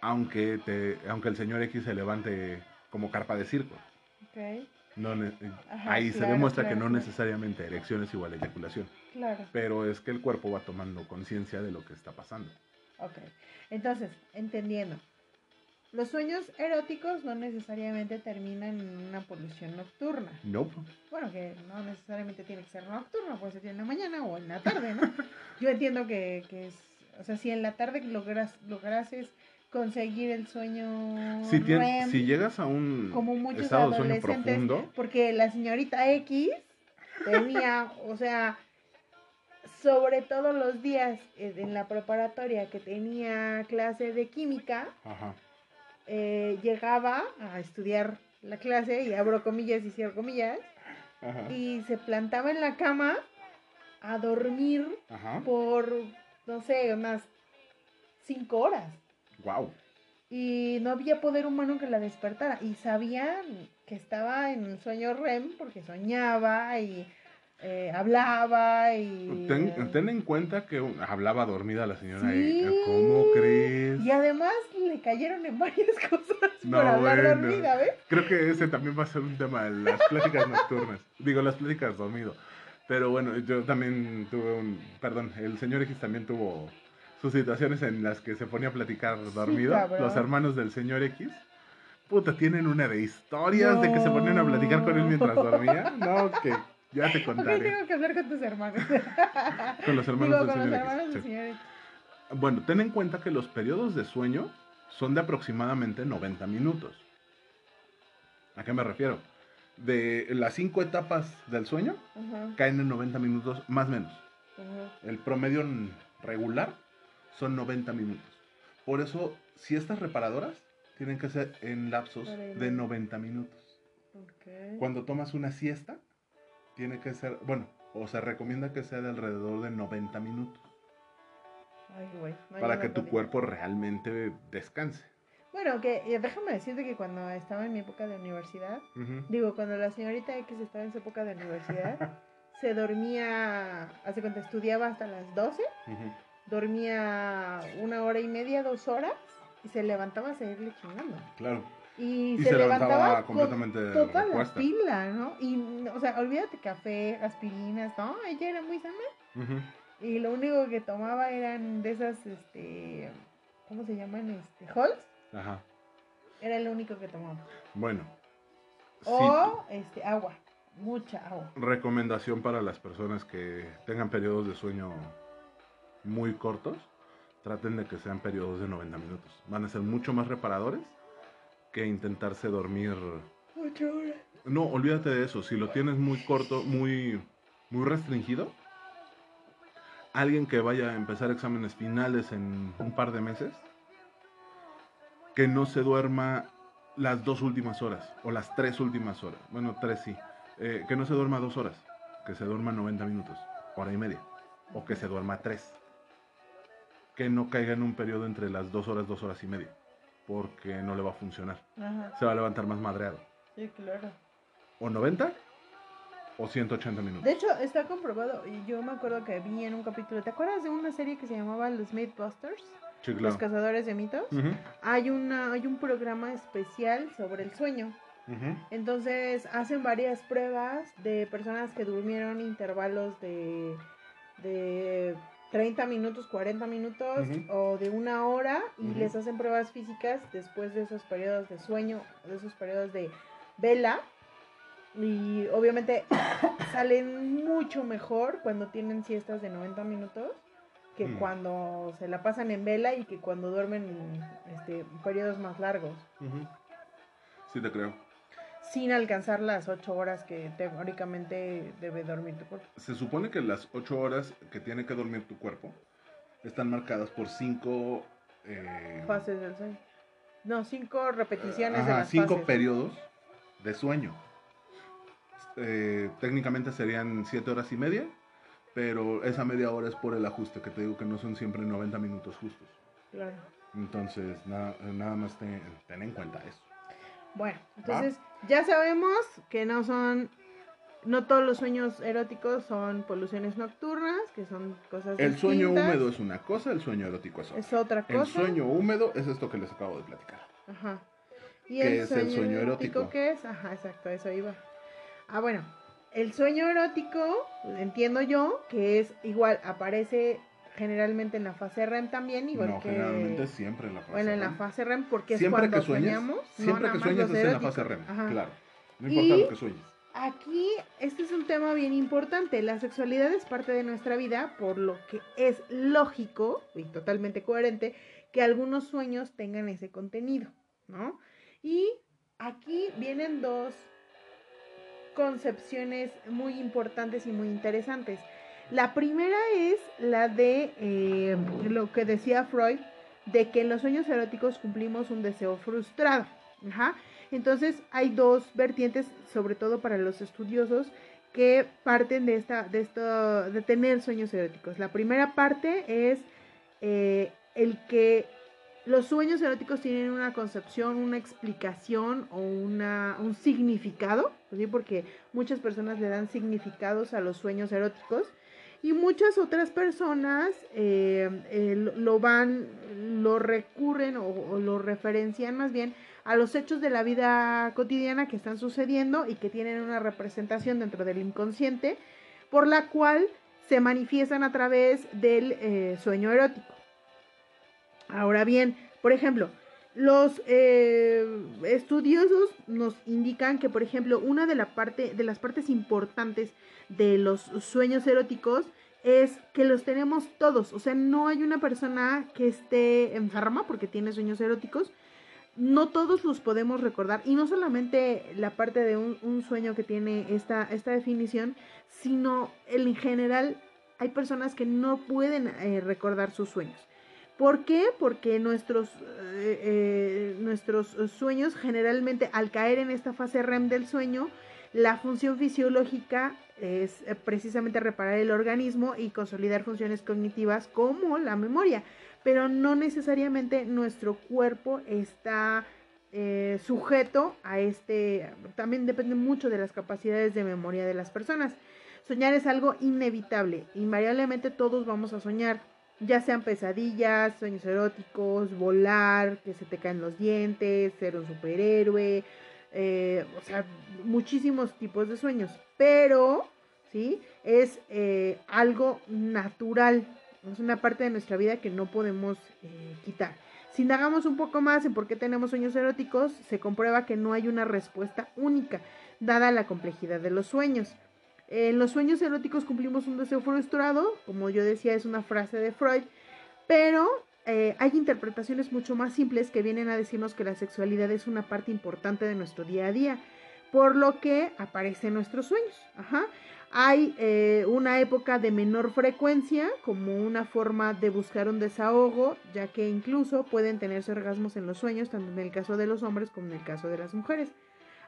Aunque, te, aunque el señor X se levante como carpa de circo. Ok. No, ne- Ajá, ahí se demuestra claro, que no claro. necesariamente erección es igual a eyaculación. Claro. Pero es que el cuerpo va tomando conciencia de lo que está pasando. Ok. Entonces, entendiendo. Los sueños eróticos no necesariamente terminan en una polución nocturna. No, Bueno, que no necesariamente tiene que ser nocturno, puede ser en la mañana o en la tarde, ¿no? Yo entiendo que, que es, o sea, si en la tarde logras, lograses conseguir el sueño si, REM, si llegas a un como muchos estado de sueño adolescentes, profundo, porque la señorita X tenía, o sea, sobre todo los días en la preparatoria que tenía clase de química, ajá, eh, llegaba a estudiar la clase, y abro comillas y cierro comillas, ajá, y se plantaba en la cama a dormir ajá, por, no sé, unas cinco horas. Wow. Y no había poder humano que la despertara. Y sabían que estaba en un sueño REM porque soñaba y eh, hablaba y... Ten, ten en cuenta que hablaba dormida la señora. Sí. ¿Cómo crees? Y además le cayeron en varias cosas No, por hablar bueno. dormida, ¿ves? Creo que ese también va a ser un tema de las pláticas nocturnas. Digo, las pláticas dormido. Pero bueno, yo también tuve un. Perdón, el señor X también tuvo sus situaciones en las que se ponía a platicar dormido. Los hermanos del señor X. Puta, tienen una de historias de que se ponían a platicar con él mientras dormía. No, que ya te ¿Por qué contaré. tengo que hablar con tus hermanos? Con los hermanos Digo, del con señor los X. hermanos sí. del señor X. Bueno, ten en cuenta que los periodos de sueño son de aproximadamente 90 minutos. ¿A qué me refiero? De las cinco etapas del sueño caen en 90 minutos más o menos. El promedio regular son 90 minutos. Por eso, si estas reparadoras tienen que ser en lapsos de media. 90 minutos. Ok. Cuando tomas una siesta, tiene que ser, bueno, o se recomienda que sea de alrededor de 90 minutos. Ay, güey, no, para que tu cuerpo realmente descanse. Bueno, que eh, déjame decirte que cuando estaba en mi época de universidad, digo, cuando la señorita X estaba en su época de universidad, se dormía, hace cuenta, estudiaba hasta las 12, Ujú. Dormía una hora y media, dos horas, y se levantaba a seguirle chingando. Claro. Y, Y se, se levantaba, levantaba con completamente toda la pila, ¿no? Y, o sea, olvídate café, aspirinas, ¿no? Ella era muy sana. Y lo único que tomaba eran de esas, este, ¿cómo se llaman? Este, Halls. Ajá. Era lo único que tomaba. Bueno. sí, O, este, agua. Mucha agua. recomendación para las personas que tengan periodos de sueño muy cortos. Traten de que sean periodos de 90 minutos. Van a ser mucho más reparadores que intentarse dormir. Ocho horas. No, olvídate de eso. Si lo tienes muy corto, muy, muy restringido, alguien que vaya a empezar exámenes finales en un par de meses, que no se duerma las dos últimas horas o las tres últimas horas. Bueno, tres sí. Eh, que no se duerma dos horas, que se duerma 90 minutos, hora y media, o que se duerma tres. Que no caiga en un periodo entre las dos horas, dos horas y media, porque no le va a funcionar. Ajá. Se va a levantar más madreado. Sí, claro. O 90 o 180 minutos. De hecho, está comprobado. Y yo me acuerdo que vi en un capítulo. ¿Te acuerdas de una serie que se llamaba Los Mythbusters? Sí, Los cazadores de mitos. Hay, una, hay un programa especial sobre el sueño. Entonces hacen varias pruebas de personas que durmieron intervalos de, de 30 minutos, 40 minutos o de una hora y les hacen pruebas físicas después de esos periodos de sueño, de esos periodos de vela. Y obviamente salen mucho mejor cuando tienen siestas de 90 minutos que Mm. cuando se la pasan en vela y que cuando duermen este, periodos más largos. Sí, te creo. Sin alcanzar las ocho horas que teóricamente debe dormir tu cuerpo. Se supone que las 8 horas que tiene que dormir tu cuerpo están marcadas por 5 Fases del sueño. No, cinco repeticiones de Ajá, las cinco fases. periodos de sueño. eh, técnicamente serían 7 horas y media, pero esa media hora es por el ajuste, que te digo que no son siempre 90 minutos justos. Claro. Entonces, nada más ten, en cuenta eso. Bueno, entonces ya sabemos que no son, no todos los sueños eróticos son poluciones nocturnas, que son cosas El sueño húmedo es una cosa, el sueño erótico es otra. Es otra cosa. El sueño húmedo es esto que les acabo de platicar. Ajá. ¿Y el es el sueño erótico? ¿Qué es? Ajá, exacto, eso iba. Ah, bueno, el sueño erótico, entiendo yo, que es igual, aparece generalmente en la fase REM también, igual no, generalmente siempre en la fase Bueno, en la fase REM porque es cuando que soñamos. Siempre que sueñas es en la fase REM, claro. No importa lo que sueñes. Aquí, este es un tema bien importante. La sexualidad es parte de nuestra vida, por lo que es lógico y totalmente coherente que algunos sueños tengan ese contenido, ¿no? Y aquí vienen dos concepciones muy importantes y muy interesantes. La primera es la de eh, lo que decía Freud, de que en los sueños eróticos cumplimos un deseo frustrado. Entonces hay dos vertientes, sobre todo para los estudiosos, que parten de esta, de esto, de tener sueños eróticos. La primera parte es eh, el que los sueños eróticos tienen una concepción, una explicación o una, un significado, ¿sí? porque muchas personas le dan significados a los sueños eróticos y muchas otras personas eh, eh, lo van, lo recurren o, lo referencian más bien a los hechos de la vida cotidiana que están sucediendo y que tienen una representación dentro del inconsciente, por la cual se manifiestan a través del eh, sueño erótico. Ahora bien, por ejemplo, los eh, estudiosos nos indican que, por ejemplo, una de, las partes importantes de los sueños eróticos es que los tenemos todos. O sea, no hay una persona que esté enferma porque tiene sueños eróticos. No todos los podemos recordar. Y no solamente la parte de un, sueño que tiene esta, esta definición, sino en general hay personas que no pueden eh, recordar sus sueños. ¿Por qué? Porque nuestros, eh, eh, nuestros sueños generalmente al caer en esta fase REM del sueño, la función fisiológica es eh, precisamente reparar el organismo y consolidar funciones cognitivas como la memoria, pero no necesariamente nuestro cuerpo está sujeto a este, también depende mucho de las capacidades de memoria de las personas. Soñar es algo inevitable, invariablemente todos vamos a soñar ya sean pesadillas, sueños eróticos, volar, que se te caen los dientes, ser un superhéroe, eh, o sea, muchísimos tipos de sueños, pero, ¿sí? Es eh, algo natural, es una parte de nuestra vida que no podemos eh, quitar. Si indagamos un poco más en por qué tenemos sueños eróticos, se comprueba que no hay una respuesta única, dada la complejidad de los sueños. En los sueños eróticos cumplimos un deseo frustrado, como yo decía, es una frase de Freud, pero eh, hay interpretaciones mucho más simples que vienen a decirnos que la sexualidad es una parte importante de nuestro día a día, por lo que aparecen nuestros sueños. Hay eh, una época de menor frecuencia como una forma de buscar un desahogo, ya que incluso pueden tenerse orgasmos en los sueños, tanto en el caso de los hombres como en el caso de las mujeres.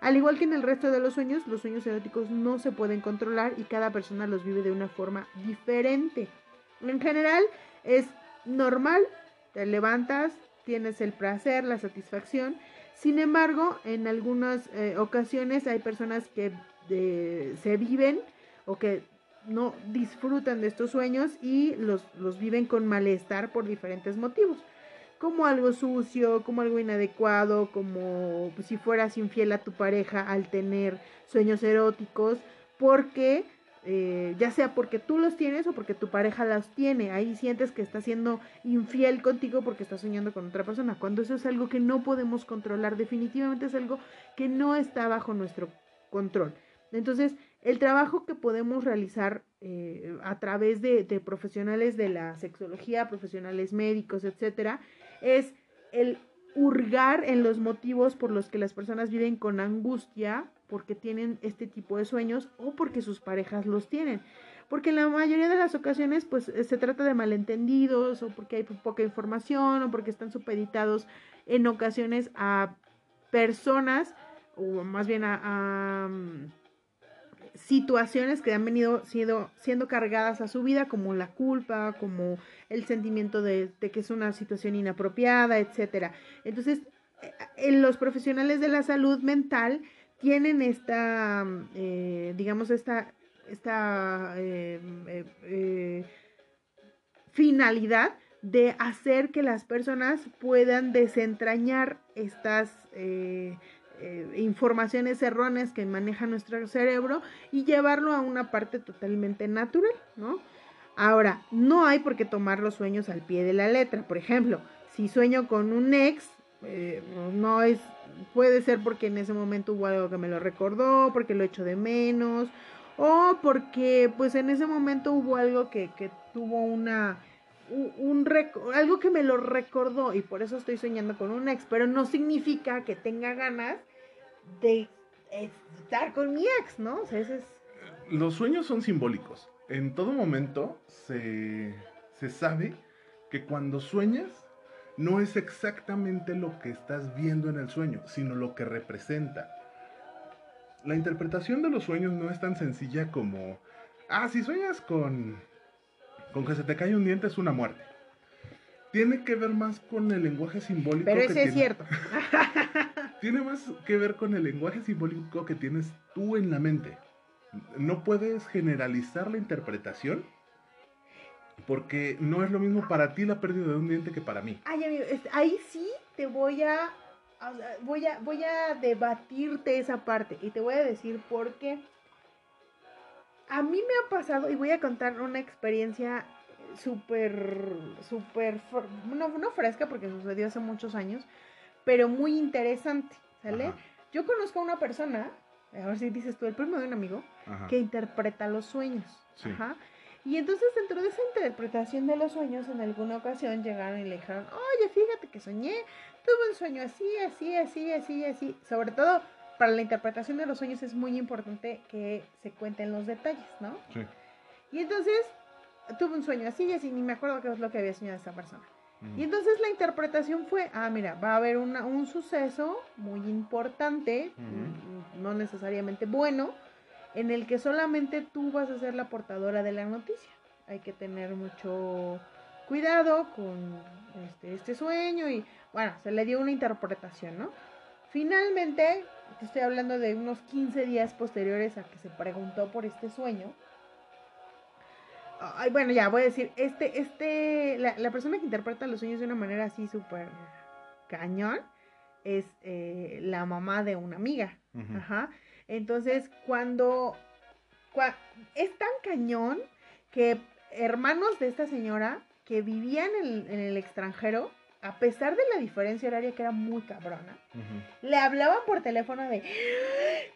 Al igual que en el resto de los sueños, los sueños eróticos no se pueden controlar y cada persona los vive de una forma diferente. En general es normal, te levantas, tienes el placer, la satisfacción. Sin embargo, en algunas eh, ocasiones hay personas que se viven o que no disfrutan de estos sueños y los, los viven con malestar por diferentes motivos como algo sucio, como algo inadecuado, como si fueras infiel a tu pareja al tener sueños eróticos, porque eh, ya sea porque tú los tienes o porque tu pareja los tiene, ahí sientes que está siendo infiel contigo porque está soñando con otra persona, cuando eso es algo que no podemos controlar, definitivamente es algo que no está bajo nuestro control. Entonces, el trabajo que podemos realizar eh, a través de, de, profesionales de la sexología, profesionales médicos, etcétera, es el hurgar en los motivos por los que las personas viven con angustia porque tienen este tipo de sueños o porque sus parejas los tienen. Porque en la mayoría de las ocasiones pues eh, se trata de malentendidos o porque hay poca información o porque están supeditados en ocasiones a personas o más bien a, situaciones que han venido siendo, siendo cargadas a su vida, como la culpa, como el sentimiento de, que es una situación inapropiada, etcétera. Entonces, eh, los profesionales de la salud mental tienen esta, eh, digamos, esta, esta eh, finalidad de hacer que las personas puedan desentrañar estas informaciones erróneas que maneja nuestro cerebro y llevarlo a una parte totalmente natural, ¿no? Ahora, no hay por qué tomar los sueños al pie de la letra. Por ejemplo, si sueño con un ex, eh, no es, puede ser porque en ese momento hubo algo que me lo recordó, porque lo echo de menos, o porque pues en ese momento hubo algo que, que tuvo una, un, algo que me lo recordó y por eso estoy soñando con un ex, pero no significa que tenga ganas de estar con mi ex, ¿no? O sea, ese es... Los sueños son simbólicos en todo momento se, sabe que cuando sueñas no es exactamente lo que estás viendo en el sueño, sino lo que representa. La interpretación de los sueños no es tan sencilla como, ah, si sueñas con, con que se te cae un diente es una muerte. Tiene que ver más con el lenguaje simbólico. Pero ese es cierto. tiene más que ver con el lenguaje simbólico que tienes tú en la mente no puedes generalizar la interpretación porque no es lo mismo para ti la pérdida de un diente que para mí. Ay, amigo, ahí sí te voy a, voy a voy a debatirte esa parte y te voy a decir por qué. A mí me ha pasado y voy a contar una experiencia súper, súper, no, no fresca porque sucedió hace muchos años, pero muy interesante, ¿sale? Yo conozco a una persona a ver si dices tú, el primo de un amigo, que interpreta los sueños. Ajá. Y entonces dentro de esa interpretación de los sueños, en alguna ocasión llegaron y le dijeron, oye, fíjate que soñé, tuve un sueño así, así, así, así, así. Sobre todo para la interpretación de los sueños es muy importante que se cuenten los detalles, ¿no? Sí. Y entonces tuve un sueño así, así, ni me acuerdo qué es lo que había soñado esta persona. Y entonces la interpretación fue, ah, mira, va a haber un suceso muy importante, mm, no necesariamente bueno, en el que solamente tú vas a ser la portadora de la noticia. Hay que tener mucho cuidado con este, este sueño y bueno, se le dio una interpretación, ¿no? Finalmente, te estoy hablando de unos 15 días posteriores a que se preguntó por este sueño, Ay, bueno, ya voy a decir, este, este, la, la, persona que interpreta los sueños de una manera así súper cañón es eh, la mamá de una amiga. Ajá. Entonces, cuando, es tan cañón que hermanos de esta señora que vivían en el extranjero a pesar de la diferencia horaria que era muy cabrona, le hablaban por teléfono de,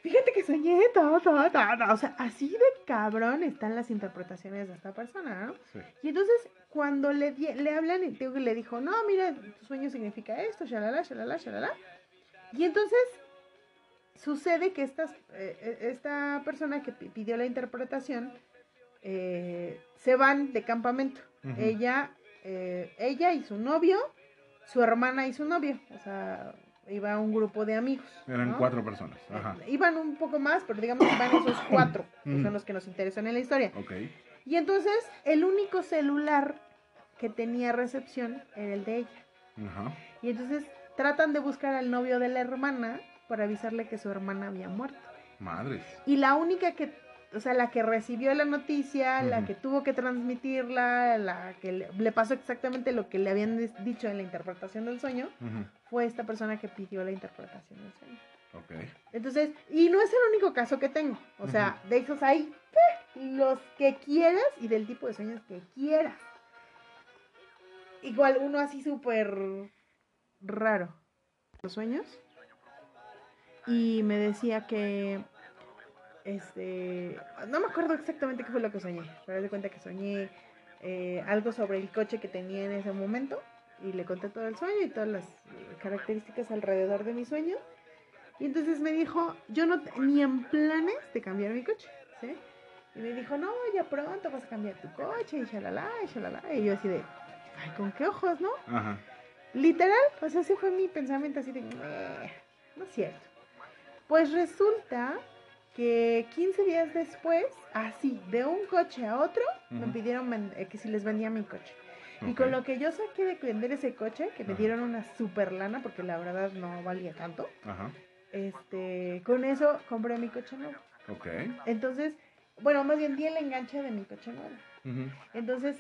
fíjate que soñé, todo, todo, todo. O sea, así de cabrón están las interpretaciones de esta persona, ¿no? Y entonces, cuando le, le hablan le dijo, no, mira, tu sueño significa esto, shalala, shalala, shalala. Y entonces, sucede que esta, eh, eh, esta persona que pidió la interpretación, eh, se van de campamento. Ella, ella y su novio su hermana y su novio. O sea, iba un grupo de amigos. Eran cuatro personas. Ajá. Eh, iban un poco más, pero digamos que iban esos cuatro, que son los que nos interesan en la historia. Okay. Y entonces, el único celular que tenía recepción era el de ella. Ajá. Y entonces tratan de buscar al novio de la hermana para avisarle que su hermana había muerto. Madres. Y la única que o sea, la que recibió la noticia, la que tuvo que transmitirla, la que le, pasó exactamente lo que le habían dicho en la interpretación del sueño, fue esta persona que pidió la interpretación del sueño. Okay. Entonces, y no es el único caso que tengo. O sea, de esos hay los que quieras y del tipo de sueños que quieras. Igual uno así súper raro. Los sueños. Y me decía que este, no me acuerdo exactamente qué fue lo que soñé, pero de cuenta que soñé eh, algo sobre el coche que tenía en ese momento y le conté todo el sueño y todas las características alrededor de mi sueño. Y entonces me dijo, yo no ni en planes de cambiar mi coche, ¿sí? Y me dijo, no, ya pronto vas a cambiar tu coche y shalala, y shalala. Y yo así de, ay, ¿con qué ojos, no? Ajá. Literal, pues así fue mi pensamiento así de, no es cierto. Pues resulta que 15 días después, así, de un coche a otro, me pidieron eh, que si les vendía mi coche. Y con lo que yo saqué de vender ese coche, que me dieron una super lana, porque la verdad no valía tanto, este, con eso compré mi coche nuevo. Ok. Entonces, bueno, más bien di el enganche de mi coche nuevo. Entonces,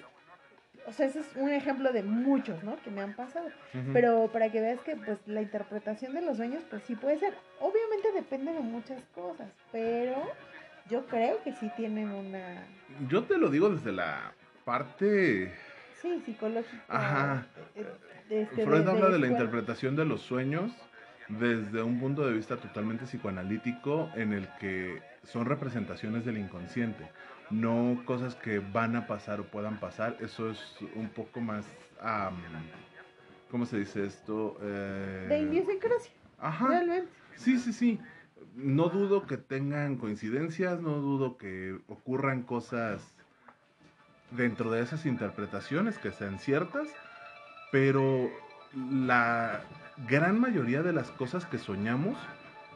o sea, ese es un ejemplo de muchos, ¿no? Que me han pasado. Pero para que veas que, pues, la interpretación de los sueños, pues sí puede ser. Obviamente depende de muchas cosas, pero yo creo que sí tienen una... Yo te lo digo desde la parte... Sí, psicológica. Ajá. Este, Freud habla de la interpretación de los sueños desde un punto de vista totalmente psicoanalítico en el que son representaciones del inconsciente no cosas que van a pasar o puedan pasar. Eso es un poco más, ¿cómo se dice esto? Eh, de idiosincrasia. Ajá. Sí, sí, sí. No dudo que tengan coincidencias, no dudo que ocurran cosas dentro de esas interpretaciones que sean ciertas, pero la gran mayoría de las cosas que soñamos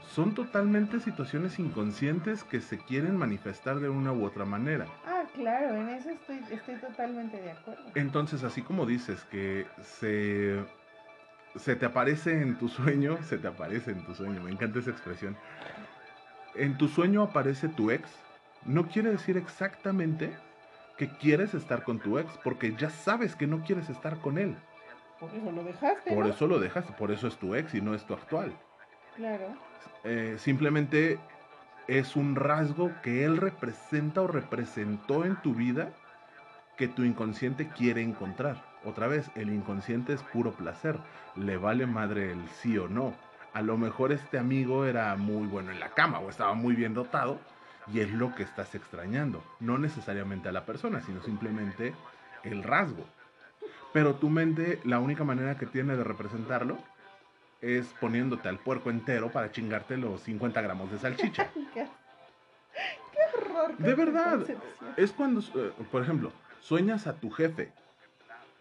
son totalmente situaciones inconscientes que se quieren manifestar de una u otra manera. Ah, claro, en eso estoy, estoy totalmente de acuerdo. Entonces, así como dices que se, se te aparece en tu sueño, se te aparece en tu sueño, me encanta esa expresión. En tu sueño aparece tu ex, no quiere decir exactamente que quieres estar con tu ex, porque ya sabes que no quieres estar con él. Por eso lo dejaste. Por eso lo dejaste, por eso es tu ex y no es tu actual. Claro. Eh, simplemente es un rasgo que él representa o representó en tu vida que tu inconsciente quiere encontrar. Otra vez, el inconsciente es puro placer. Le vale madre el sí o no. A lo mejor este amigo era muy bueno en la cama o estaba muy bien dotado y es lo que estás extrañando. No necesariamente a la persona, sino simplemente el rasgo. Pero tu mente, la única manera que tiene de representarlo es poniéndote al puerco entero para chingarte los 50 gramos de salchicha. qué, horror. De verdad. Es cuando, eh, por ejemplo, sueñas a tu jefe.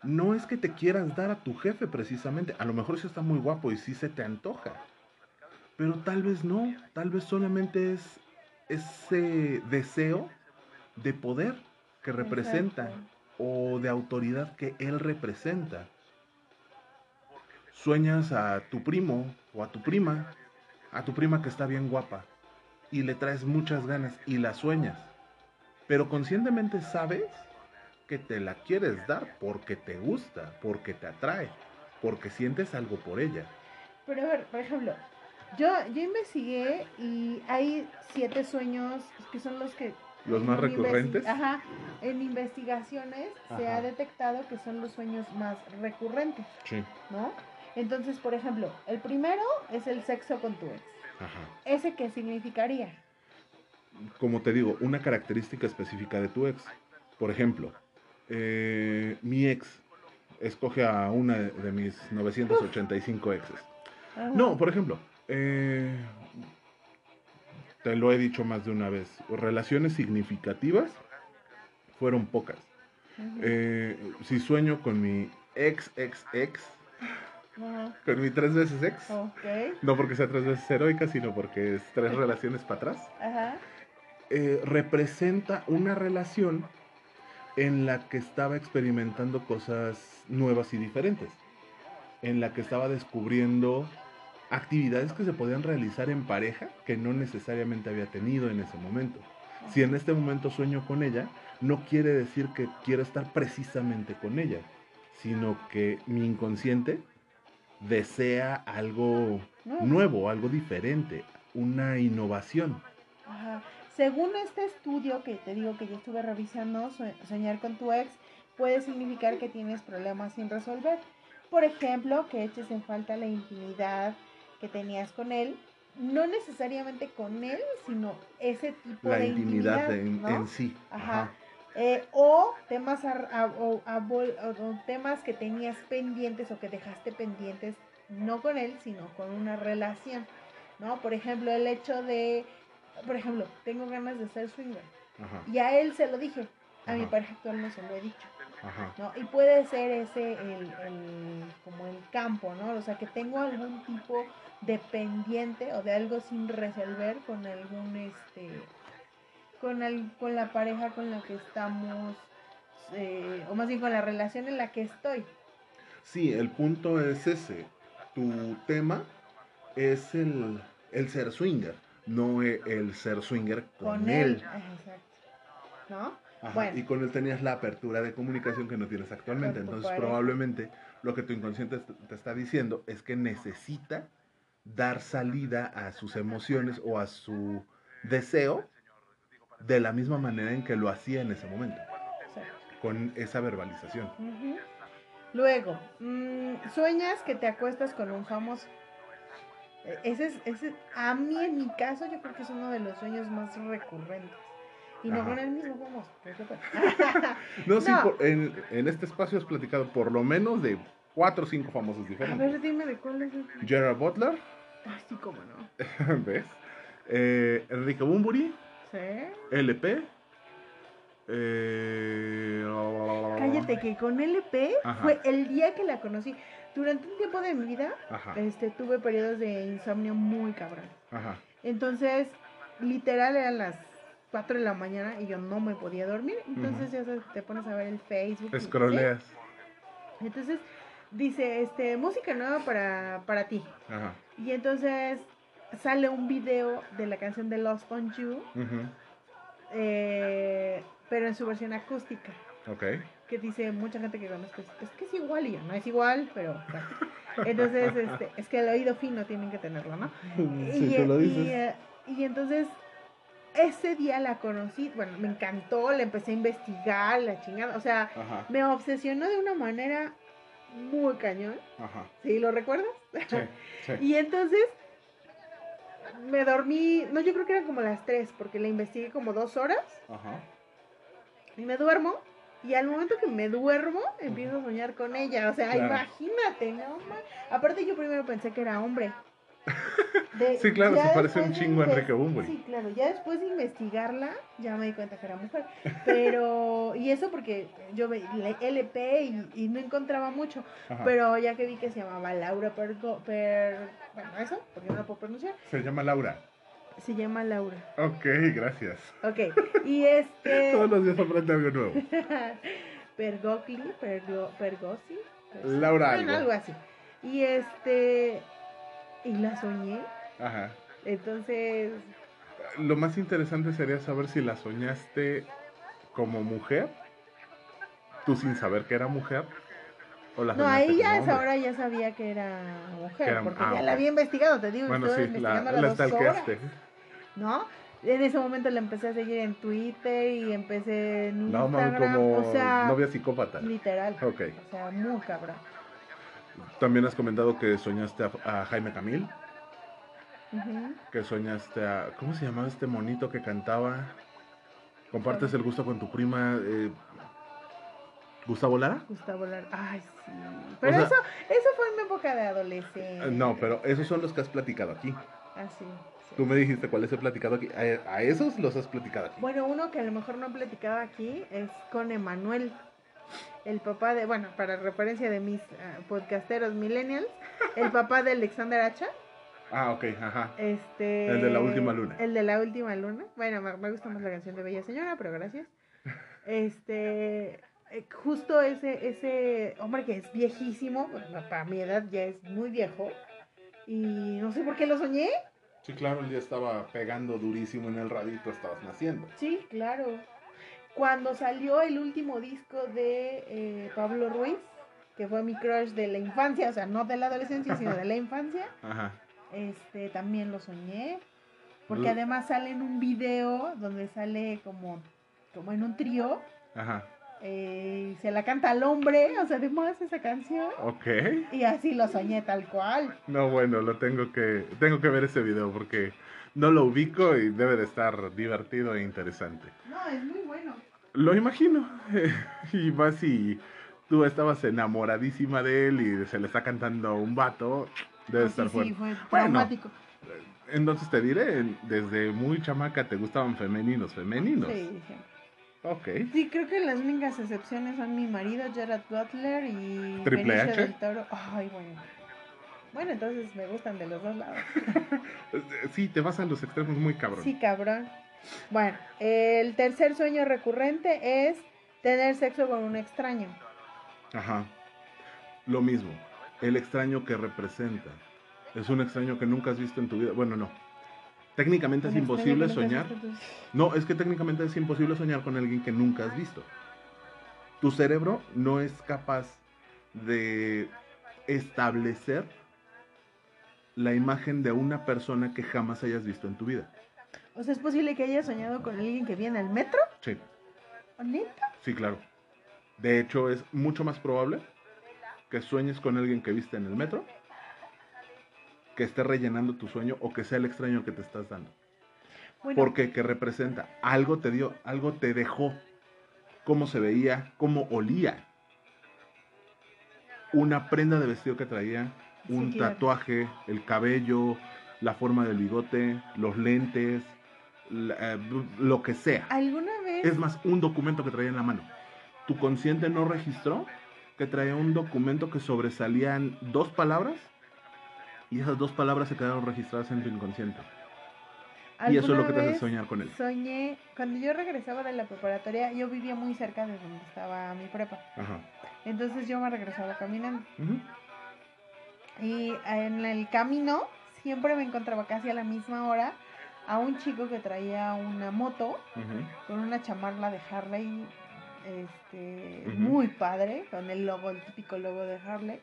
No es que te quieras dar a tu jefe precisamente. A lo mejor sí está muy guapo y sí se te antoja. Pero tal vez no. Tal vez solamente es ese deseo de poder que representa o de autoridad que él representa sueñas a tu primo o a tu prima, a tu prima que está bien guapa, y le traes muchas ganas y la sueñas, pero conscientemente sabes que te la quieres dar porque te gusta, porque te atrae, porque sientes algo por ella. Pero a ver, por ejemplo, yo, yo investigué y hay siete sueños que son los que... Los más recurrentes. Ajá, en investigaciones se ha detectado que son los sueños más recurrentes. Sí. ¿No? Entonces, por ejemplo, el primero es el sexo con tu ex. Ajá. ¿Ese qué significaría? Como te digo, una característica específica de tu ex. Por ejemplo, eh, mi ex escoge a una de mis 985 exes. No, por ejemplo, eh, te lo he dicho más de una vez, relaciones significativas fueron pocas. Eh, si sueño con mi ex, ex, ex, con mi tres veces ex. No porque sea tres veces heroica, sino porque es tres relaciones para atrás. Eh, representa una relación en la que estaba experimentando cosas nuevas y diferentes. En la que estaba descubriendo actividades que se podían realizar en pareja que no necesariamente había tenido en ese momento. Si en este momento sueño con ella, no quiere decir que quiero estar precisamente con ella, sino que mi inconsciente desea algo nuevo, algo diferente, una innovación. Según este estudio que te digo que yo estuve revisando, soñar con tu ex puede significar que tienes problemas sin resolver. Por ejemplo, que eches en falta la intimidad que tenías con él, no necesariamente con él, sino ese tipo de intimidad, en, sí. Ajá. Eh, o temas o, temas que tenías pendientes o que dejaste pendientes no con él sino con una relación no por ejemplo el hecho de por ejemplo tengo ganas de ser swinger. Y a él se lo dije a mi pareja actual no se lo he dicho ¿no? Y puede ser ese el, como el campo, ¿no? O sea, que tengo algún tipo de pendiente o de algo sin resolver con algún, este, con, el, con la pareja con la que estamos, eh, o más bien con la relación en la que estoy. Sí, el punto es ese. Tu tema es el, el ser swinger, no e, el ser swinger con, él. Exacto. ¿No? Y con él tenías la apertura de comunicación que no tienes actualmente. Entonces, probablemente lo que tu inconsciente te está diciendo es que necesita dar salida a sus emociones o a su deseo de la misma manera en que lo hacía en ese momento. Con esa verbalización. Luego, mm, sueñas que te acuestas con un famoso. E, ese es, ese, a mí en mi caso yo creo que es uno de los sueños más recurrentes. Y no con el mismo famoso. no, sí, en, en, este espacio has platicado por lo menos de cuatro o cinco famosos diferentes. A ver, dime de cuál es. Gerard Butler. Ay, sí, cómo no. ¿Ves? Eh, Enrique Bumburi. Sí. LP. Eh... Cállate, que con LP fue el día que la conocí. Durante un tiempo de mi vida, este, tuve periodos de insomnio muy cabrón. Ajá. Entonces, literal eran las 4 de la mañana y yo no me podía dormir. Entonces ya te pones a ver el Facebook. Escroleas. Entonces dice, este, música nueva para, para ti. Ajá. Y entonces sale un video de la canción de Lost on You, eh, pero en su versión acústica. Ok. Que dice mucha gente que conozco, es que es igual y yo, no es igual, pero Entonces, este, es que el oído fino tienen que tenerlo, ¿no? Sí, y, lo dices. Eh, y entonces ese día la conocí, bueno, me encantó, la empecé a investigar, la chingada, o sea, me obsesionó de una manera muy cañón. Ajá. ¿Sí lo recuerdas? Sí, y entonces me dormí, no, yo creo que eran como las tres, porque la investigué como dos horas. Ajá. Y me duermo. Y al momento que me duermo, empiezo a soñar con ella. O sea, imagínate, ¿no? Aparte yo primero pensé que era hombre sí, claro, se parece un chingo a Enrique Bunbury. Sí, claro, ya después de investigarla, ya me di cuenta que era mujer. Pero, y eso porque yo veía LP y, no encontraba mucho. Pero ya que vi que se llamaba Laura Pergo, per, bueno, eso, porque no lo puedo pronunciar. Se llama Laura. Se llama Laura. Ok, gracias. Ok, y este... Todos los días aprende algo nuevo. Pergocli, Pergo, Pergosi. Laura algo. algo así. Y este y la soñé. Ajá. Entonces... Lo más interesante sería saber si la soñaste como mujer, tú sin saber que era mujer. O no, ahí ya esa hora ya sabía que era mujer, porque ah, ya la había investigado, te digo, bueno, sí, investigando la, la horas, ¿no? En ese momento la empecé a seguir en Twitter y empecé en Instagram. No, como o sea, novia psicópata. Literal. Ok. O sea, muy cabrón. También has comentado que soñaste a, Jaime Camil. Que soñaste a. ¿Cómo se llamaba este monito que cantaba? Compartes el gusto con tu prima. Eh, ¿Gustavo Lara? Gustavo Lara. Ay, sí. Pero eso, eso fue en mi época de adolescencia. No, pero esos son los que has platicado aquí. Ah, sí. Tú me dijiste cuáles he platicado aquí. A, esos los has platicado aquí. Bueno, uno que a lo mejor no he platicado aquí es con Emanuel el papá de, bueno, para referencia de mis ah, podcasteros millennials, el papá de Alexander Hacha. Ah, ok, ajá. Este, el de la última luna. El de la última luna. Bueno, me, gusta más la canción de Bella Señora, pero gracias. Este, eh, justo ese, ese hombre que es viejísimo, para mi edad ya es muy viejo, y no sé por qué lo soñé. Sí, claro, él ya estaba pegando durísimo en el radito, estabas naciendo. Sí, claro cuando salió el último disco de eh, Pablo Ruiz, que fue mi crush de la infancia, o sea, no de la adolescencia, sino de la infancia, este también lo soñé. Porque además sale en un video donde sale como, como en un trío. Ajá. Eh, se la canta al hombre, o sea, además esa canción. Ok. Y así lo soñé tal cual. No, bueno, lo tengo que, tengo que ver ese video porque no lo ubico y debe de estar divertido e interesante. No, es muy bueno. Lo imagino. y más si tú estabas enamoradísima de él y se le está cantando un vato, debe ah, estar fuerte. Sí, fue traumático. entonces te diré, desde muy chamaca te gustaban femeninos, femeninos. Sí, Ok. Sí, creo que las únicas excepciones son mi marido, Gerard Butler y Triple H. del Toro. Ay, bueno. Bueno, entonces me gustan de los dos lados. sí, te vas a los extremos muy cabrón. Sí, cabrón. Bueno, el tercer sueño recurrente es tener sexo con un extraño. Ajá. Lo mismo. El extraño que representa. Es un extraño que nunca has visto en tu vida. Bueno, no. Técnicamente es imposible soñar. No, es que técnicamente es imposible soñar con alguien que nunca has visto. Tu cerebro no es capaz de establecer la imagen de una persona que jamás hayas visto en tu vida. O sea, ¿es posible que hayas soñado con alguien que viene al metro? Sí. ¿Neta? Sí, claro. De hecho, es mucho más probable que sueñes con alguien que viste en el metro, que esté rellenando tu sueño o que sea el extraño que te estás dando. Porque que representa, algo te dio, algo te dejó, cómo se veía, cómo olía. Una prenda de vestido que traía, un tatuaje, el cabello, la forma del bigote, los lentes, eh, lo que sea. ¿Alguna vez? Es más, un documento que traía en la mano. Tu consciente no registró que traía un documento que sobresalían dos palabras y esas dos palabras se quedaron registradas en tu inconsciente. Y eso es lo que te hace soñar con él. Soñé, cuando yo regresaba de la preparatoria, yo vivía muy cerca de donde estaba mi prepa. Ajá. Entonces yo me regresaba caminando. Y en el camino siempre me encontraba casi a la misma hora a un chico que traía una moto con una chamarla de Harley este muy padre con el logo el típico logo de Harley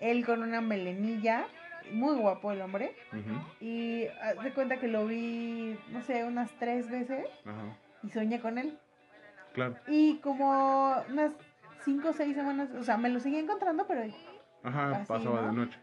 él con una melenilla muy guapo el hombre y de cuenta que lo vi no sé unas tres veces y soñé con él claro y como unas cinco o seis semanas o sea me lo seguí encontrando pero Ajá, pasaba de noche.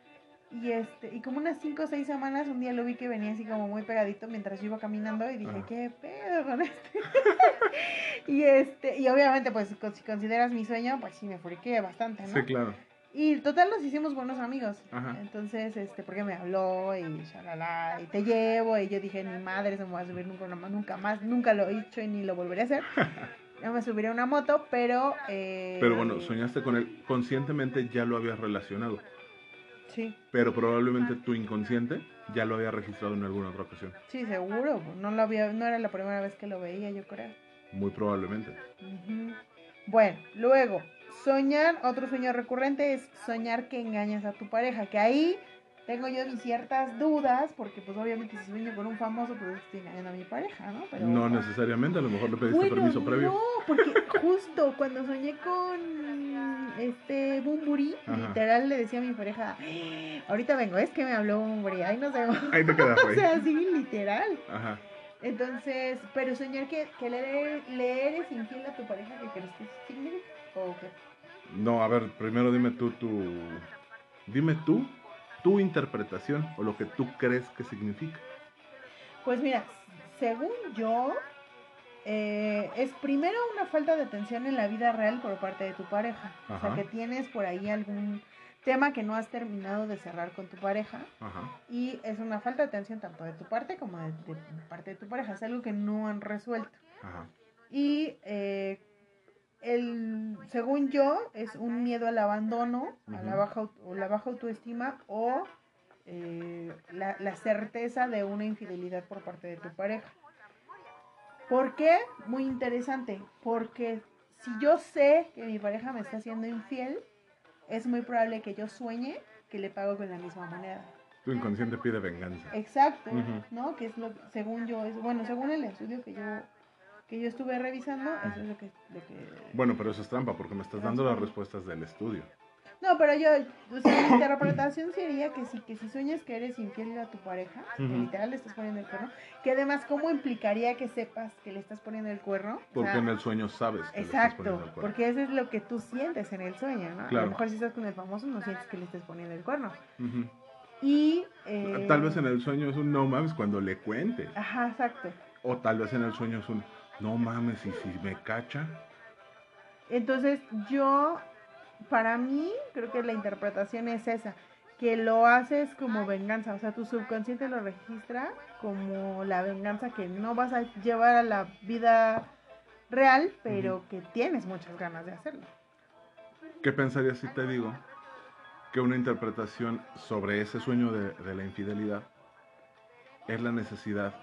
Y este, y como unas 5 o 6 semanas, un día lo vi que venía así como muy pegadito mientras yo iba caminando y dije, ¿qué pedo con este? y este, y obviamente, pues, si consideras mi sueño, pues sí me friqué bastante, ¿no? Sí, claro. Y total nos hicimos buenos amigos. Ajá. Entonces, este, porque me habló y shalala, y te llevo, y yo dije, ni madre, se me va a subir nunca, nunca más, nunca lo he hecho y ni lo volveré a hacer. no me subiré a una moto, pero... Eh, pero bueno, soñaste con él, conscientemente ya lo habías relacionado. Sí. Pero probablemente tu inconsciente ya lo había registrado en alguna otra ocasión. Sí, seguro. No, lo había, no era la primera vez que lo veía, yo creo. Muy probablemente. Bueno, luego, soñar, otro sueño recurrente es soñar que engañas a tu pareja, que ahí tengo yo ciertas dudas, porque pues obviamente si sueño con un famoso, pues estoy engañando a mi pareja, ¿no? Pero, no necesariamente, a lo mejor le pediste permiso previo. No, porque justo cuando soñé con este Bumburi, literal le decía a mi pareja, ahorita vengo, es que me habló Bumburi, ahí nos vemos. Ahí te quedas, O sea, sí, literal. Ajá. Entonces, pero soñar que, que le, le, eres infiel a tu pareja, que crees que es o qué? No, a ver, primero dime tú, tú, dime tú tu interpretación o lo que tú crees que significa. Pues mira, según yo, eh, es primero una falta de atención en la vida real por parte de tu pareja. O sea, que tienes por ahí algún tema que no has terminado de cerrar con tu pareja. Y es una falta de atención tanto de tu parte como de, parte de tu pareja. Es algo que no han resuelto. Y eh, el, según yo, es un miedo al abandono, a la baja, o la baja autoestima o eh, la, la, certeza de una infidelidad por parte de tu pareja. ¿Por qué? Muy interesante, porque si yo sé que mi pareja me está haciendo infiel, es muy probable que yo sueñe que le pago con la misma moneda. Tu inconsciente pide venganza. Exacto, ¿no? Que es lo, según yo, es, bueno, según el estudio que yo que yo estuve revisando, eso es lo que, Bueno, pero eso es trampa, porque me estás dando las respuestas del estudio. No, pero yo, o sea, mi interpretación sería que si, que si sueñas que eres infiel a tu pareja, que literal le estás poniendo el cuerno, que además, ¿cómo implicaría que sepas que le estás poniendo el cuerno? Porque en el sueño sabes que exacto, le estás poniendo el cuerno. porque eso es lo que tú sientes en el sueño, ¿no? A lo mejor si estás con el famoso no sientes que le estés poniendo el cuerno. Y... Eh, tal vez en el sueño es un no mames cuando le cuente. Ajá, exacto. O tal vez en el sueño es un no mames, y si me cacha. Entonces yo, para mí, creo que la interpretación es esa, que lo haces como venganza, o sea, tu subconsciente lo registra como la venganza que no vas a llevar a la vida real, pero que tienes muchas ganas de hacerlo. ¿Qué pensarías si te digo que una interpretación sobre ese sueño de, la infidelidad es la necesidad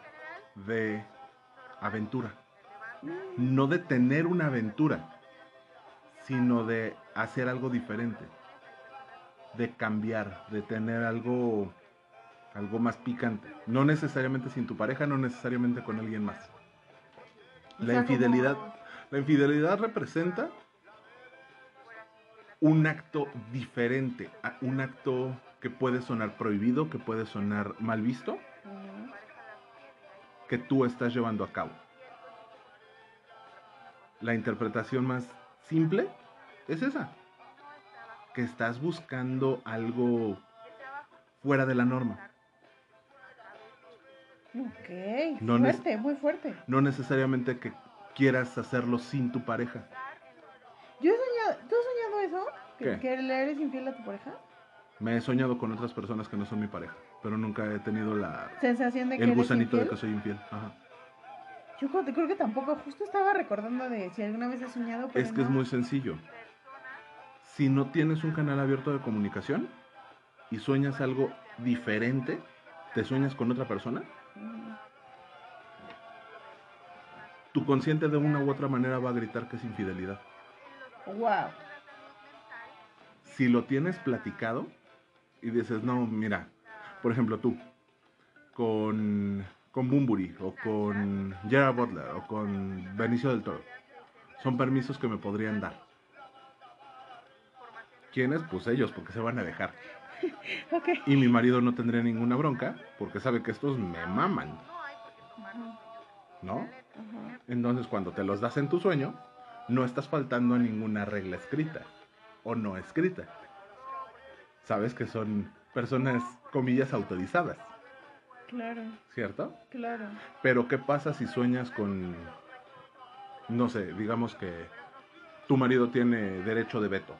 de aventura? No de tener una aventura, sino de hacer algo diferente, de cambiar, de tener algo, algo más picante. No necesariamente sin tu pareja, no necesariamente con alguien más. La infidelidad, la infidelidad representa un acto diferente, un acto que puede sonar prohibido, que puede sonar mal visto, que tú estás llevando a cabo. La interpretación más simple es esa, que estás buscando algo fuera de la norma. Ok, fuerte, muy fuerte. No necesariamente que quieras hacerlo sin tu pareja. Yo he soñado, ¿tú has soñado eso? ¿Que, ¿Que le eres infiel a tu pareja? Me he soñado con otras personas que no son mi pareja, pero nunca he tenido la sensación de que el gusanito de que soy infiel. Ajá. Yo creo que tampoco, justo estaba recordando de si alguna vez has soñado. es que es muy sencillo. Si no tienes un canal abierto de comunicación y sueñas algo diferente, te sueñas con otra persona, tu consciente de una u otra manera va a gritar que es infidelidad. Wow. Si lo tienes platicado y dices, no, mira, por ejemplo tú, con, con Bumburi o con Gerard Butler o con Benicio del Toro, son permisos que me podrían dar. ¿Quiénes? Pues ellos, porque se van a dejar. Y mi marido no tendría ninguna bronca, porque sabe que estos me maman. ¿No? Entonces cuando te los das en tu sueño, no estás faltando a ninguna regla escrita o no escrita. Sabes que son personas, comillas, autorizadas. Claro. ¿Cierto? Claro. Pero ¿qué pasa si sueñas con, no sé, digamos que tu marido tiene derecho de veto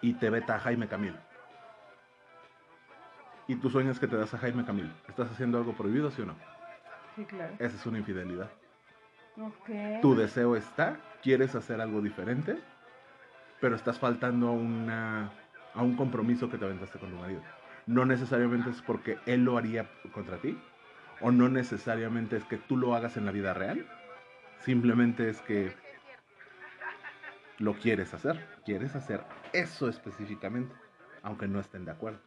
y te veta a Jaime Camil? Y tú sueñas que te das a Jaime Camil. ¿Estás haciendo algo prohibido, sí o no? Sí, claro. Esa es una infidelidad. Tu deseo está, quieres hacer algo diferente, pero estás faltando a, una, a un compromiso que te aventaste con tu marido. No necesariamente es porque él lo haría contra ti, o no necesariamente es que tú lo hagas en la vida real, simplemente es que lo quieres hacer, quieres hacer eso específicamente, aunque no estén de acuerdo.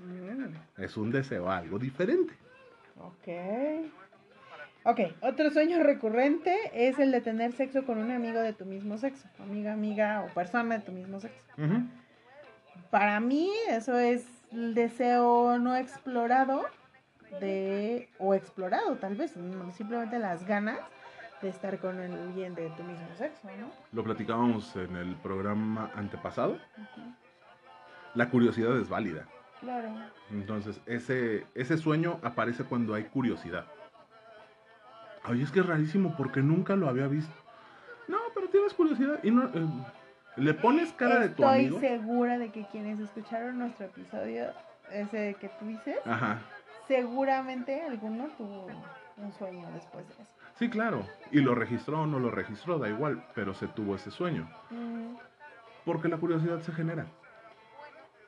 Mm. Es un deseo algo diferente. Ok. Ok, otro sueño recurrente es el de tener sexo con un amigo de tu mismo sexo, amiga, amiga o persona de tu mismo sexo. Para mí eso es el deseo no explorado de, o explorado tal vez, simplemente las ganas de estar con alguien de tu mismo sexo, ¿no? Lo platicábamos en el programa antepasado. La curiosidad es válida. Claro. Entonces, ese, ese sueño aparece cuando hay curiosidad. Ay, es que es rarísimo porque nunca lo había visto. No, pero tienes curiosidad y no... Eh, le pones cara de tu amigo. Estoy segura de que quienes escucharon nuestro episodio, ese que tú dices, Ajá. seguramente alguno tuvo un sueño después de eso. Sí, claro. Y lo registró o no lo registró, da igual, pero se tuvo ese sueño. Mm. Porque la curiosidad se genera.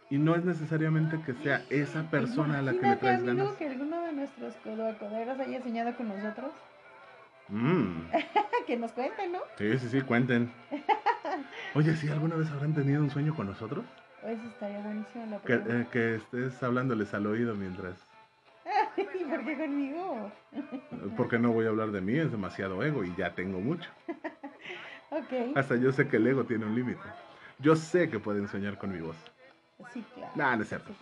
Y no es necesariamente que sea esa persona a la que le traes ganas. que alguno de nuestros codocoderos haya soñado con nosotros? Mm. que nos cuenten, ¿no? Sí, sí, sí, cuenten. Oye, ¿sí alguna vez habrán tenido un sueño con nosotros? Eso estaría buenísimo. La que, eh, que estés hablándoles al oído mientras... ¿Y por qué conmigo? Porque no voy a hablar de mí, es demasiado ego y ya tengo mucho. ok. Hasta yo sé que el ego tiene un límite. Yo sé que pueden soñar con mi voz. Sí, claro. No, no es cierto.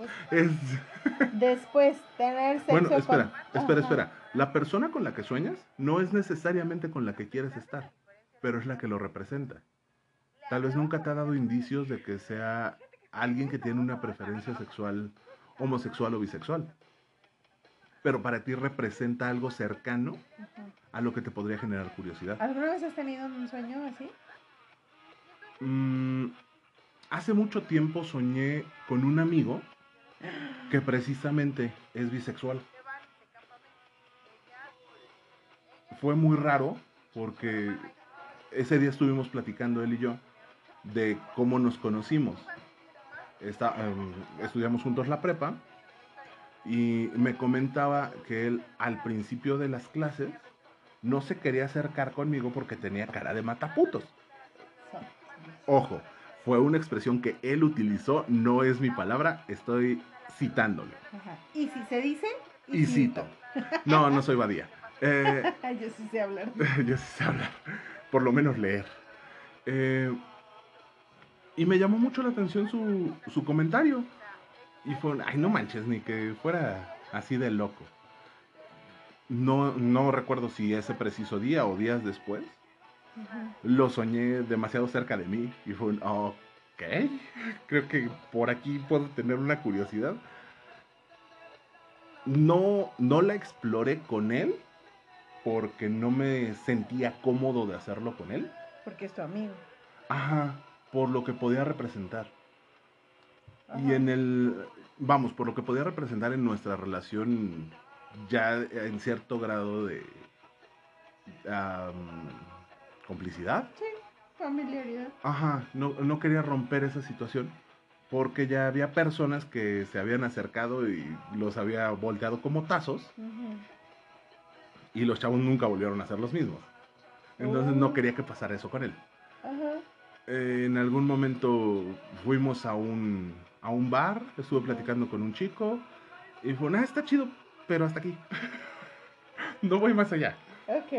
Después, tener sexo Bueno, espera, espera, espera. La persona con la que sueñas no es necesariamente con la que quieres estar, pero es la que lo representa. Tal vez nunca te ha dado indicios de que sea alguien que tiene una preferencia sexual homosexual o bisexual. Pero para ti representa algo cercano a lo que te podría generar curiosidad. ¿Alguna vez has tenido un sueño así? Mm, hace mucho tiempo soñé con un amigo que precisamente es bisexual. Fue muy raro porque ese día estuvimos platicando él y yo de cómo nos conocimos. Está, em, estudiamos juntos la prepa y me comentaba que él al principio de las clases no se quería acercar conmigo porque tenía cara de mataputos. Ojo, fue una expresión que él utilizó, no es mi palabra, estoy citándolo. Y si se dice, y, cito. No, no soy Badía. Eh, yo sí sé hablar. yo sí sé hablar, por lo menos leer. Eh, y me llamó mucho la atención su, su comentario. Y fue, ay, no manches, ni que fuera así de loco. No, no recuerdo si ese preciso día o días después. Lo soñé demasiado cerca de mí y fue un, ok, creo que por aquí puedo tener una curiosidad. No, no la exploré con él porque no me sentía cómodo de hacerlo con él. Porque es tu amigo. Ajá, por lo que podía representar. Y en el, vamos, por lo que podía representar en nuestra relación ya en cierto grado de complicidad. Sí, familiaridad. Ajá, no, no quería romper esa situación porque ya había personas que se habían acercado y los había volteado como tazos. Y los chavos nunca volvieron a ser los mismos. Entonces no oh. quería que pasara eso con él. Ajá. en algún momento fuimos a un, a un bar, estuve platicando con un chico y fue, ah, está chido, pero hasta aquí. no voy más allá. Ok.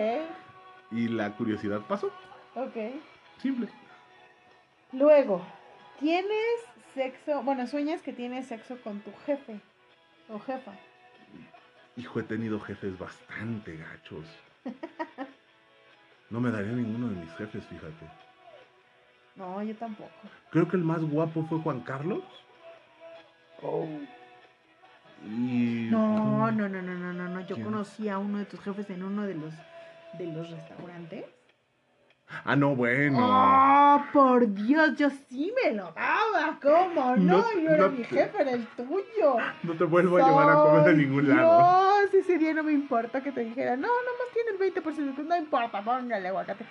Y la curiosidad pasó. Ok. Simple. Luego, ¿tienes sexo? Bueno, sueñas que tienes sexo con tu jefe o jefa. Hijo, he tenido jefes bastante gachos. No me daría ninguno de mis jefes, fíjate. No, yo tampoco. Creo que el más guapo fue Juan Carlos. Oh. No, no, no, no, no, no, no. Yo conocí a uno de tus jefes en uno de los de los restaurantes. Ah, no, bueno. ¡Oh, por Dios! Yo sí me lo daba. ¿Cómo no? yo era mi jefe, era el tuyo. No te vuelvo a llevar a comer a ningún lado. No, ese día no me importa que te dijera, no, nomás tiene el 20%. No importa, póngale aguacate.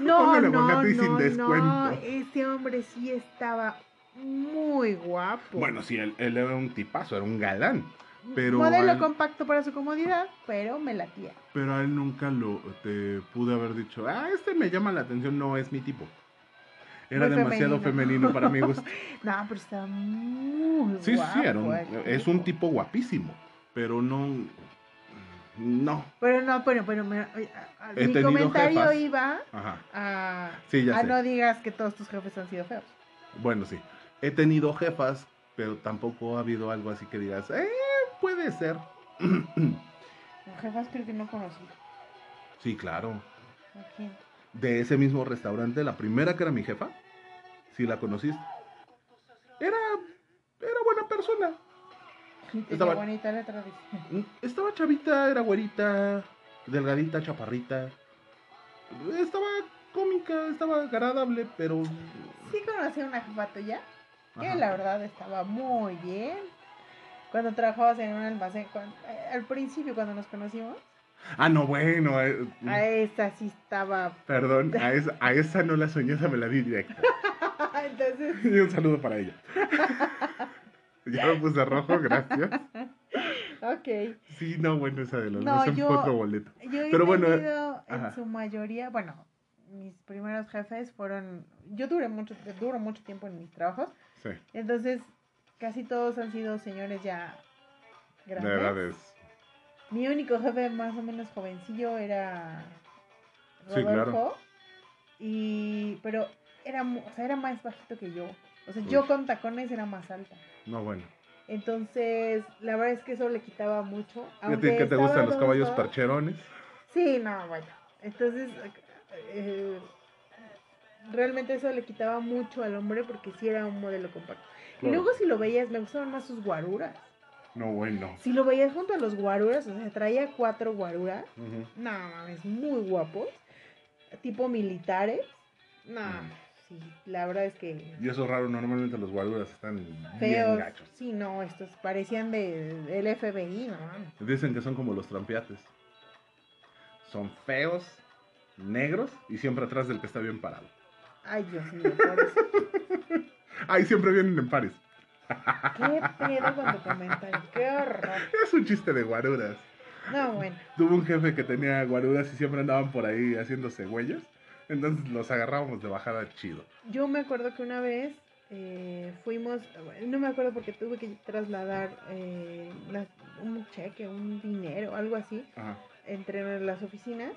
No, póngale no, aguacate no, sin descuento. no. Ese hombre sí estaba muy guapo. Bueno, sí, él, él era un tipazo, era un galán. Pero Modelo compacto para su comodidad, pero me latía. Pero a él nunca lo te pude haber dicho, ah, este me llama la atención, no es mi tipo. Era demasiado femenino. para mi gusto. no, pero está muy sí, Sí, era un, es un tipo guapísimo, pero no... No. Pero no, pero, pero me, mi comentario iba a, sí, a no digas que todos tus jefes han sido feos. Bueno, sí. He tenido jefas, pero tampoco ha habido algo así que digas, eh, puede ser. Jefas creo que no conocí. Sí, claro. De ese mismo restaurante, la primera que era mi jefa, sí la conociste. Era, era buena persona. Estaba bonita la tradición. Mm, estaba chavita, era güerita, delgadita, chaparrita. Estaba cómica, estaba agradable, pero... Sí conocí a una jefa tuya, que la verdad estaba muy bien cuando trabajabas en un almacén, eh, al principio cuando nos conocimos. Ah, no, bueno. Eh, a esa sí estaba. Perdón, a esa, a esa no la soñé, esa me la di directa. Entonces. Y un saludo para ella. ya me puse rojo, gracias. Ok. Sí, no, bueno, esa de los no, yo, fue otro boleto. Yo he Pero bueno, en su mayoría, bueno, mis primeros jefes fueron. Yo duré mucho, duro mucho tiempo en mis trabajos. Sí. Entonces, Casi todos han sido señores ya grandes. De edades. Mi único jefe más o menos jovencillo era Rodolfo. Sí, claro. Y, pero era, o sea, era más bajito que yo. O sea, yo con tacones era más alta. No, bueno. Entonces, la verdad es que eso le quitaba mucho. ¿A ti que te gustan los caballos percherones? Sí, no, bueno. Entonces, eh, realmente eso le quitaba mucho al hombre porque sí era un modelo compacto. Y luego si lo veías, me gustaban más sus guaruras. No, bueno. Si lo veías junto a los guaruras, o sea, traía cuatro guaruras. No, mames, muy guapos. Tipo militares. No, sí, la verdad es que... Y eso es raro, normalmente los guaruras están bien gachos. Sí, no, estos parecían de, del FBI, ¿no? Dicen que son como los trampiates. Son feos, negros y siempre atrás del que está bien parado. Ay, Dios mío, Ay, siempre vienen en pares. ¿Qué pedo con tu comentario? ¡Qué horror! Es un chiste de guaruras. No, bueno. Tuve un jefe que tenía guaruras y siempre andaban por ahí haciéndose huellas. Entonces los agarrábamos de bajada chido. Yo me acuerdo que una vez eh, fuimos, no me acuerdo porque tuve que trasladar eh, un cheque, un dinero, algo así, entre las oficinas.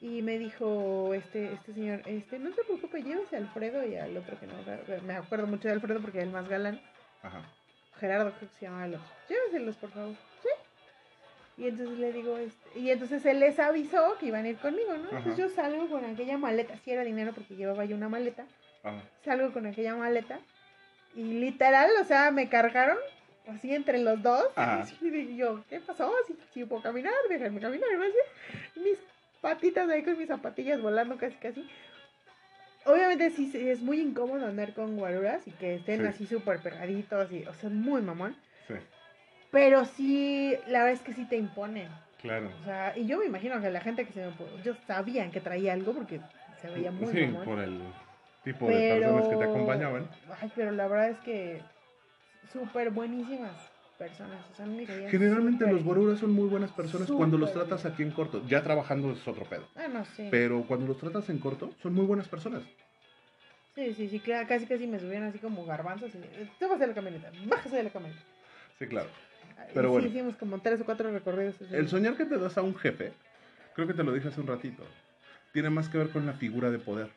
Y me dijo este, este señor, este, no te preocupes, llévese a Alfredo y al otro que no, me acuerdo mucho de Alfredo porque es el más galán. Ajá. Gerardo creo que se llama el otro. Lléveselos, por favor. Sí. Y entonces le digo, este, y entonces él les avisó que iban a ir conmigo, ¿no? Entonces yo salgo con aquella maleta, si era dinero porque llevaba yo una maleta. Salgo con aquella maleta y literal, o sea, me cargaron así entre los dos. Y yo, ¿qué pasó? Si, puedo caminar, déjenme caminar, Mis patitas ahí con mis zapatillas volando casi casi. Obviamente sí es muy incómodo andar con guaruras y que estén así súper pegaditos y, o sea, muy mamón. Sí. Pero sí, la verdad es que sí te imponen. Claro. O sea, y yo me imagino que la gente que se me... Yo sabían que traía algo porque se veía muy Sí, por el tipo de personas que te acompañaban. Ay, pero la verdad es que súper buenísimas personas. O sea, Generalmente los guaruras son muy buenas personas cuando los tratas aquí en corto. Ya trabajando es otro pedo. Ah, no sé. Pero cuando los tratas en corto, son muy buenas personas. Sí, sí, sí, claro, casi casi me subían así como garbanzos y te vas de la camioneta, bájase de la camioneta. Sí, claro. Pero bueno. hicimos como tres o cuatro recorridos. El soñar que te das a un jefe, creo que te lo dije hace un ratito, tiene más que ver con la figura de poder.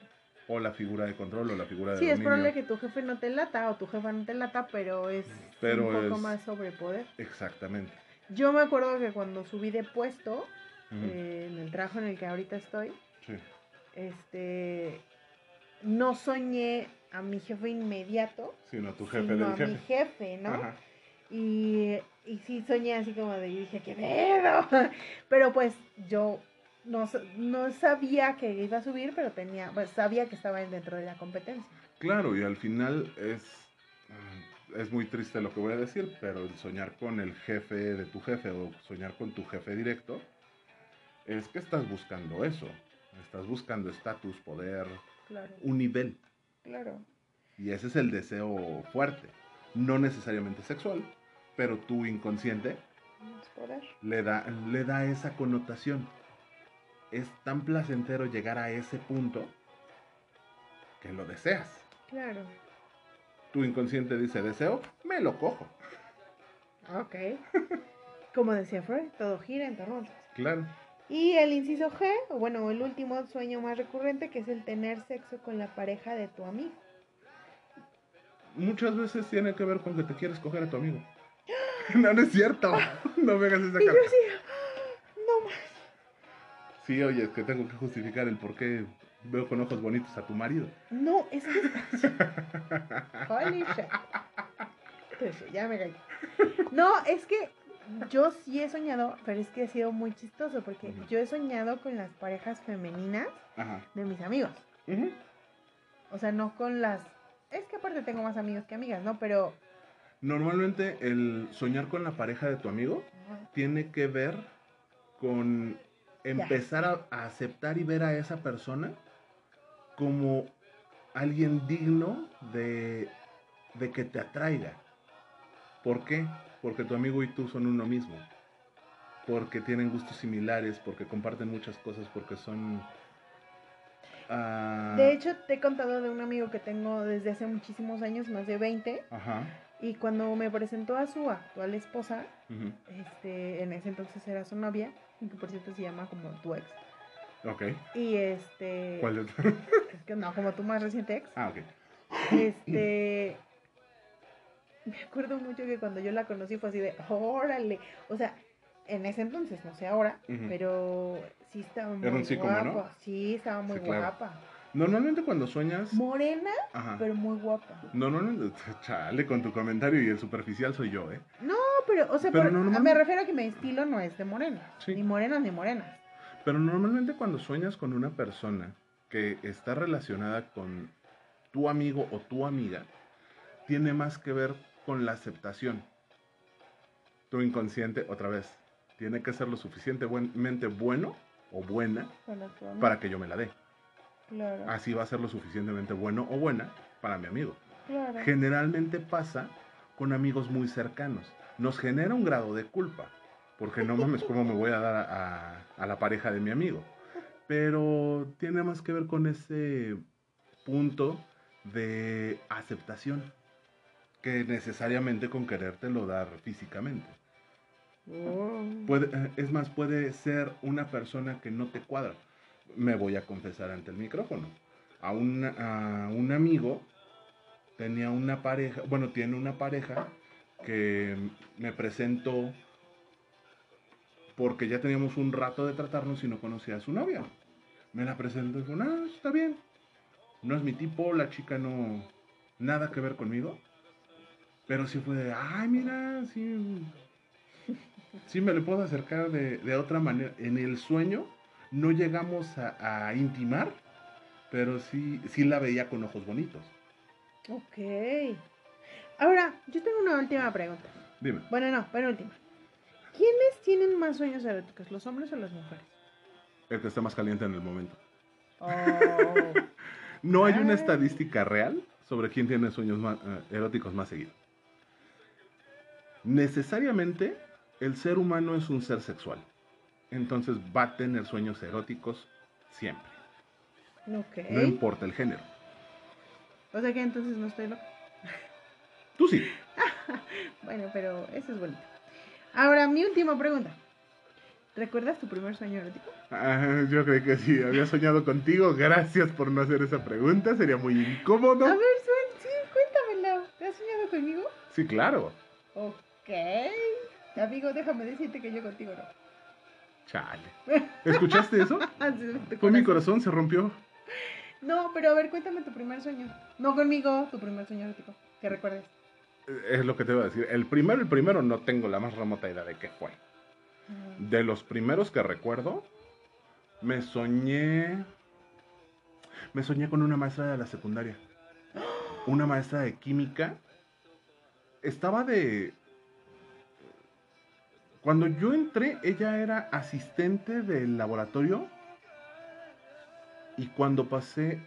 O la figura de control o la figura de Sí, es probable que tu jefe no te lata o tu jefa no te lata, pero es un poco más sobre poder. Exactamente. Yo me acuerdo que cuando subí de puesto, eh, en el trabajo en el que ahorita estoy, este, no soñé a mi jefe inmediato, sino a tu jefe sino a mi jefe, ¿no? Y, y sí soñé así como de, y dije, qué pedo. Pero pues yo no, no sabía que iba a subir, pero tenía, pues sabía que estaba dentro de la competencia. Claro, y al final es, es muy triste lo que voy a decir, pero el soñar con el jefe de tu jefe o soñar con tu jefe directo, es que estás buscando eso. Estás buscando estatus, poder, un nivel. Claro. Y ese es el deseo fuerte. No necesariamente sexual, pero tu inconsciente le da, le da esa connotación. Es tan placentero llegar a ese punto que lo deseas. Claro. Tu inconsciente dice, deseo, me lo cojo. Ok. Como decía Freud, todo gira en torno Claro. Y el inciso G, o bueno, el último sueño más recurrente, que es el tener sexo con la pareja de tu amigo. Muchas veces tiene que ver con que te quieres coger a tu amigo. No, no es cierto. No me hagas esa cara. Sí, oye, es que tengo que justificar el por qué veo con ojos bonitos a tu marido. No, es que. Holy shit. Pues, ya me caí. No, es que yo sí he soñado, pero es que ha sido muy chistoso porque yo he soñado con las parejas femeninas de mis amigos. O sea, no con las. Es que aparte tengo más amigos que amigas, ¿no? Pero Normalmente el soñar con la pareja de tu amigo tiene que ver con empezar a, aceptar y ver a esa persona como alguien digno de, de que te atraiga. ¿Por qué? Porque tu amigo y tú son uno mismo. Porque tienen gustos similares, porque comparten muchas cosas, porque son... Ah, de hecho, te he contado de un amigo que tengo desde hace muchísimos años, más de 20. Ajá y cuando me presentó a su actual esposa, este, en ese entonces era su novia, que por cierto se llama como tu ex. Ok. Y este. ¿Cuál es? es que no, como tu más reciente ex. Ah, ok. Este. me acuerdo mucho que cuando yo la conocí fue así de, órale. O sea, en ese entonces, no sé ahora, pero sí estaba muy guapa. Sí, estaba muy guapa. Normalmente cuando sueñas... Morena, pero muy guapa. Normalmente, chale, con tu comentario y el superficial soy yo, ¿eh? No, pero, o sea, me refiero a que mi estilo no es de morena. Ni morena ni morena. Pero normalmente cuando sueñas con una persona que está relacionada con tu amigo o tu amiga, tiene más que ver con la aceptación. Tu inconsciente, otra vez, tiene que ser lo suficientemente bueno o buena para que yo me la dé. Así va a ser lo suficientemente bueno o buena para mi amigo. Generalmente pasa con amigos muy cercanos. Nos genera un grado de culpa, porque no mames cómo me voy a dar a, a la pareja de mi amigo. Pero tiene más que ver con ese punto de aceptación que necesariamente con querértelo dar físicamente. Oh. Puede, es más, puede ser una persona que no te cuadra. Me voy a confesar ante el micrófono. A, un amigo tenía una pareja, bueno, tiene una pareja que me presentó porque ya teníamos un rato de tratarnos y no conocía a su novia. Me la presentó y dijo, no, está bien. No es mi tipo, la chica no, nada que ver conmigo. Pero sí fue de, ay, mira, sí, sí me le puedo acercar de, otra manera. En el sueño no llegamos a, intimar, pero sí, sí la veía con ojos bonitos. Ok. Ahora, yo tengo una última pregunta. Dime. Bueno, no, última. ¿Quiénes tienen más sueños eróticos, los hombres o las mujeres? El que está más caliente en el momento. Oh. no hay una estadística real sobre quién tiene sueños eh, eróticos más seguidos. Necesariamente el ser humano es un ser sexual. Entonces va a tener sueños eróticos siempre. No importa el género. O sea que entonces no estoy loca. Tú sí. bueno, pero eso es bonito. Ahora, mi última pregunta. ¿Recuerdas tu primer sueño erótico? Ah, yo creo que sí. Había soñado contigo. Gracias por no hacer esa pregunta. Sería muy incómodo. A ver, sí, cuéntamelo. ¿Te has soñado conmigo? Sí, claro. Ok. Amigo, déjame decirte que yo contigo no. Chale. ¿Escuchaste eso? Fue mi corazón, se rompió. No, pero a ver, cuéntame tu primer sueño. No conmigo, tu primer sueño erótico. Que recuerdes. Es lo que te voy a decir. El primero, el primero no tengo la más remota idea de qué fue. De los primeros que recuerdo, me soñé. Me soñé con una maestra de la secundaria. Una maestra de química estaba de... Cuando yo entré, ella era asistente del laboratorio. Y cuando pasé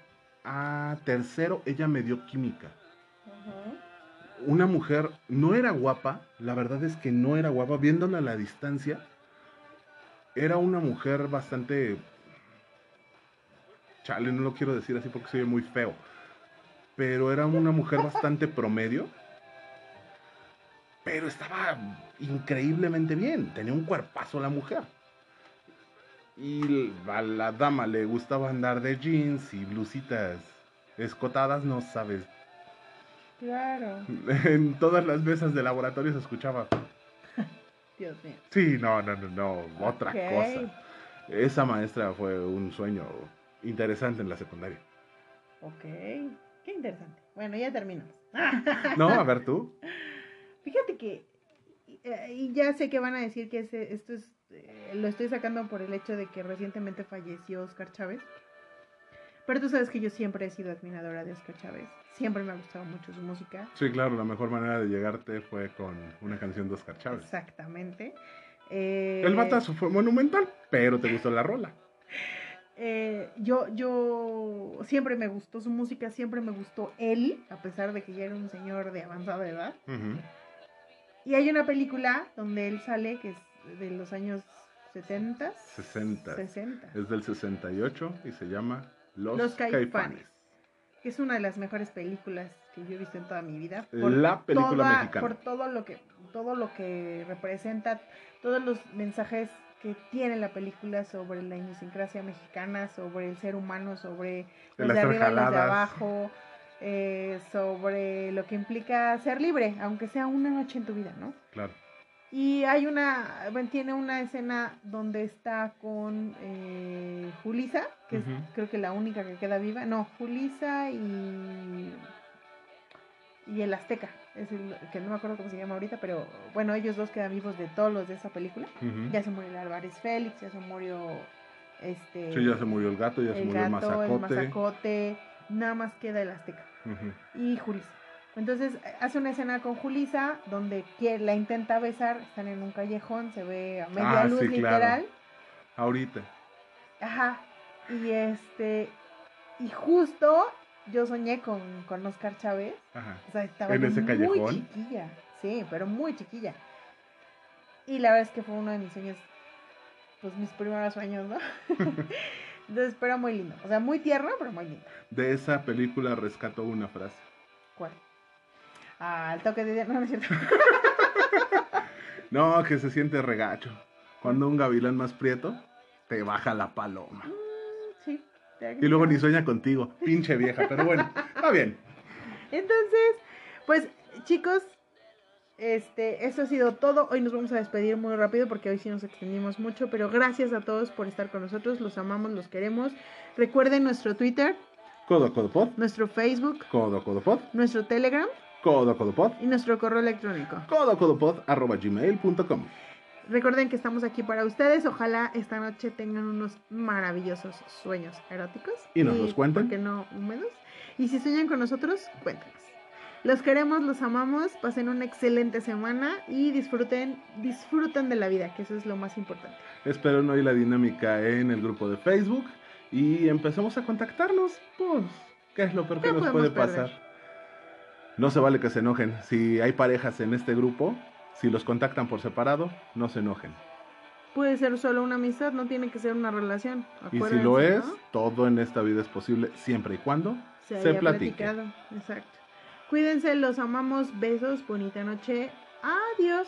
a tercero, ella me dio química. Una mujer, no era guapa, la verdad es que no era guapa, viéndola a la distancia, era una mujer bastante... Chale, no lo quiero decir así porque soy muy feo. Pero era una mujer bastante promedio pero estaba increíblemente bien, tenía un cuerpazo la mujer. Y a la dama le gustaba andar de jeans y blusitas escotadas, no sabes. Claro. En todas las mesas de laboratorio se escuchaba. Dios mío. Sí, no, no, no, no, otra cosa. Esa maestra fue un sueño interesante en la secundaria. Ok, qué interesante. Bueno, ya terminamos. no, a ver tú. Fíjate que, eh, y ya sé que van a decir que esto es, eh, lo estoy sacando por el hecho de que recientemente falleció Oscar Chávez. Pero tú sabes que yo siempre he sido admiradora de Oscar Chávez. Siempre me ha gustado mucho su música. Sí, claro, la mejor manera de llegarte fue con una canción de Oscar Chávez. Exactamente. el batazo fue monumental, pero te gustó la rola. yo, yo siempre me gustó su música, siempre me gustó él, a pesar de que ya era un señor de avanzada edad. Y hay una película donde él sale que es de los años 70. 60. 60. Es del 68 y se llama Los, los Caifanes. Que es una de las mejores películas que yo he visto en toda mi vida. Por La película mexicana. Por todo lo que todo lo que representa, todos los mensajes que tiene la película sobre la idiosincrasia mexicana, sobre el ser humano, sobre los de arriba y los de abajo, eh, sobre lo que implica ser libre, aunque sea una noche en tu vida, ¿no? Claro. Y hay una, bueno, tiene una escena donde está con eh, Julisa, que es creo que la única que queda viva. No, Julisa y, y el Azteca, es el que no me acuerdo cómo se llama ahorita, pero bueno, ellos dos quedan vivos de todos los de esa película. Ya se murió el Álvarez Félix, ya se murió este... Sí, ya se murió el gato, ya se murió el mazacote. El mazacote, nada más queda el Azteca y Julisa. Entonces hace una escena con Julisa donde la intenta besar, están en un callejón, se ve a media ah, luz literal. Ahorita. Ajá. Y este, y justo yo soñé con, con Oscar Chávez. Ajá. O sea, estaba ¿En ese muy chiquilla. Sí, pero muy chiquilla. Y la verdad es que fue uno de mis sueños, pues mis primeros sueños, ¿no? Entonces, pero muy lindo. O sea, muy tierno, pero muy lindo. De esa película rescato una frase. ¿Cuál? Ah, el toque de... No, no es cierto. no, que se siente regacho. Cuando un gavilán más prieto te baja la paloma. Mm, sí. Y luego ni sueña contigo, pinche vieja, pero bueno, está bien. Entonces, pues chicos, este, eso ha sido todo. Hoy nos vamos a despedir muy rápido porque hoy sí nos extendimos mucho, pero gracias a todos por estar con nosotros. Los amamos, los queremos. Recuerden nuestro Twitter. Codo Codo Pod. Nuestro Facebook. Codo Codo Pod. Nuestro Telegram. Codo Codo Pod. Y nuestro correo electrónico. Codo Codo Pod arroba gmail.com. Recuerden que estamos aquí para ustedes. Ojalá esta noche tengan unos maravillosos sueños eróticos. Y nos los cuenten. Que no húmedos. Y si sueñan con nosotros, cuéntenos. Los queremos, los amamos, pasen una excelente semana y disfruten, disfruten de la vida, que eso es lo más importante. Espero no hay la dinámica en el grupo de Facebook y empecemos a contactarnos. Pues, ¿qué es lo peor que nos puede pasar? No se vale que se enojen. Si hay parejas en este grupo, si los contactan por separado, no se enojen. Puede ser solo una amistad, no tiene que ser una relación. Y si lo es, todo en esta vida es posible siempre y cuando se, se platique. Exacto. Cuídense, los amamos. Besos, bonita noche. Adiós.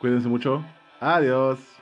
Cuídense mucho. Adiós.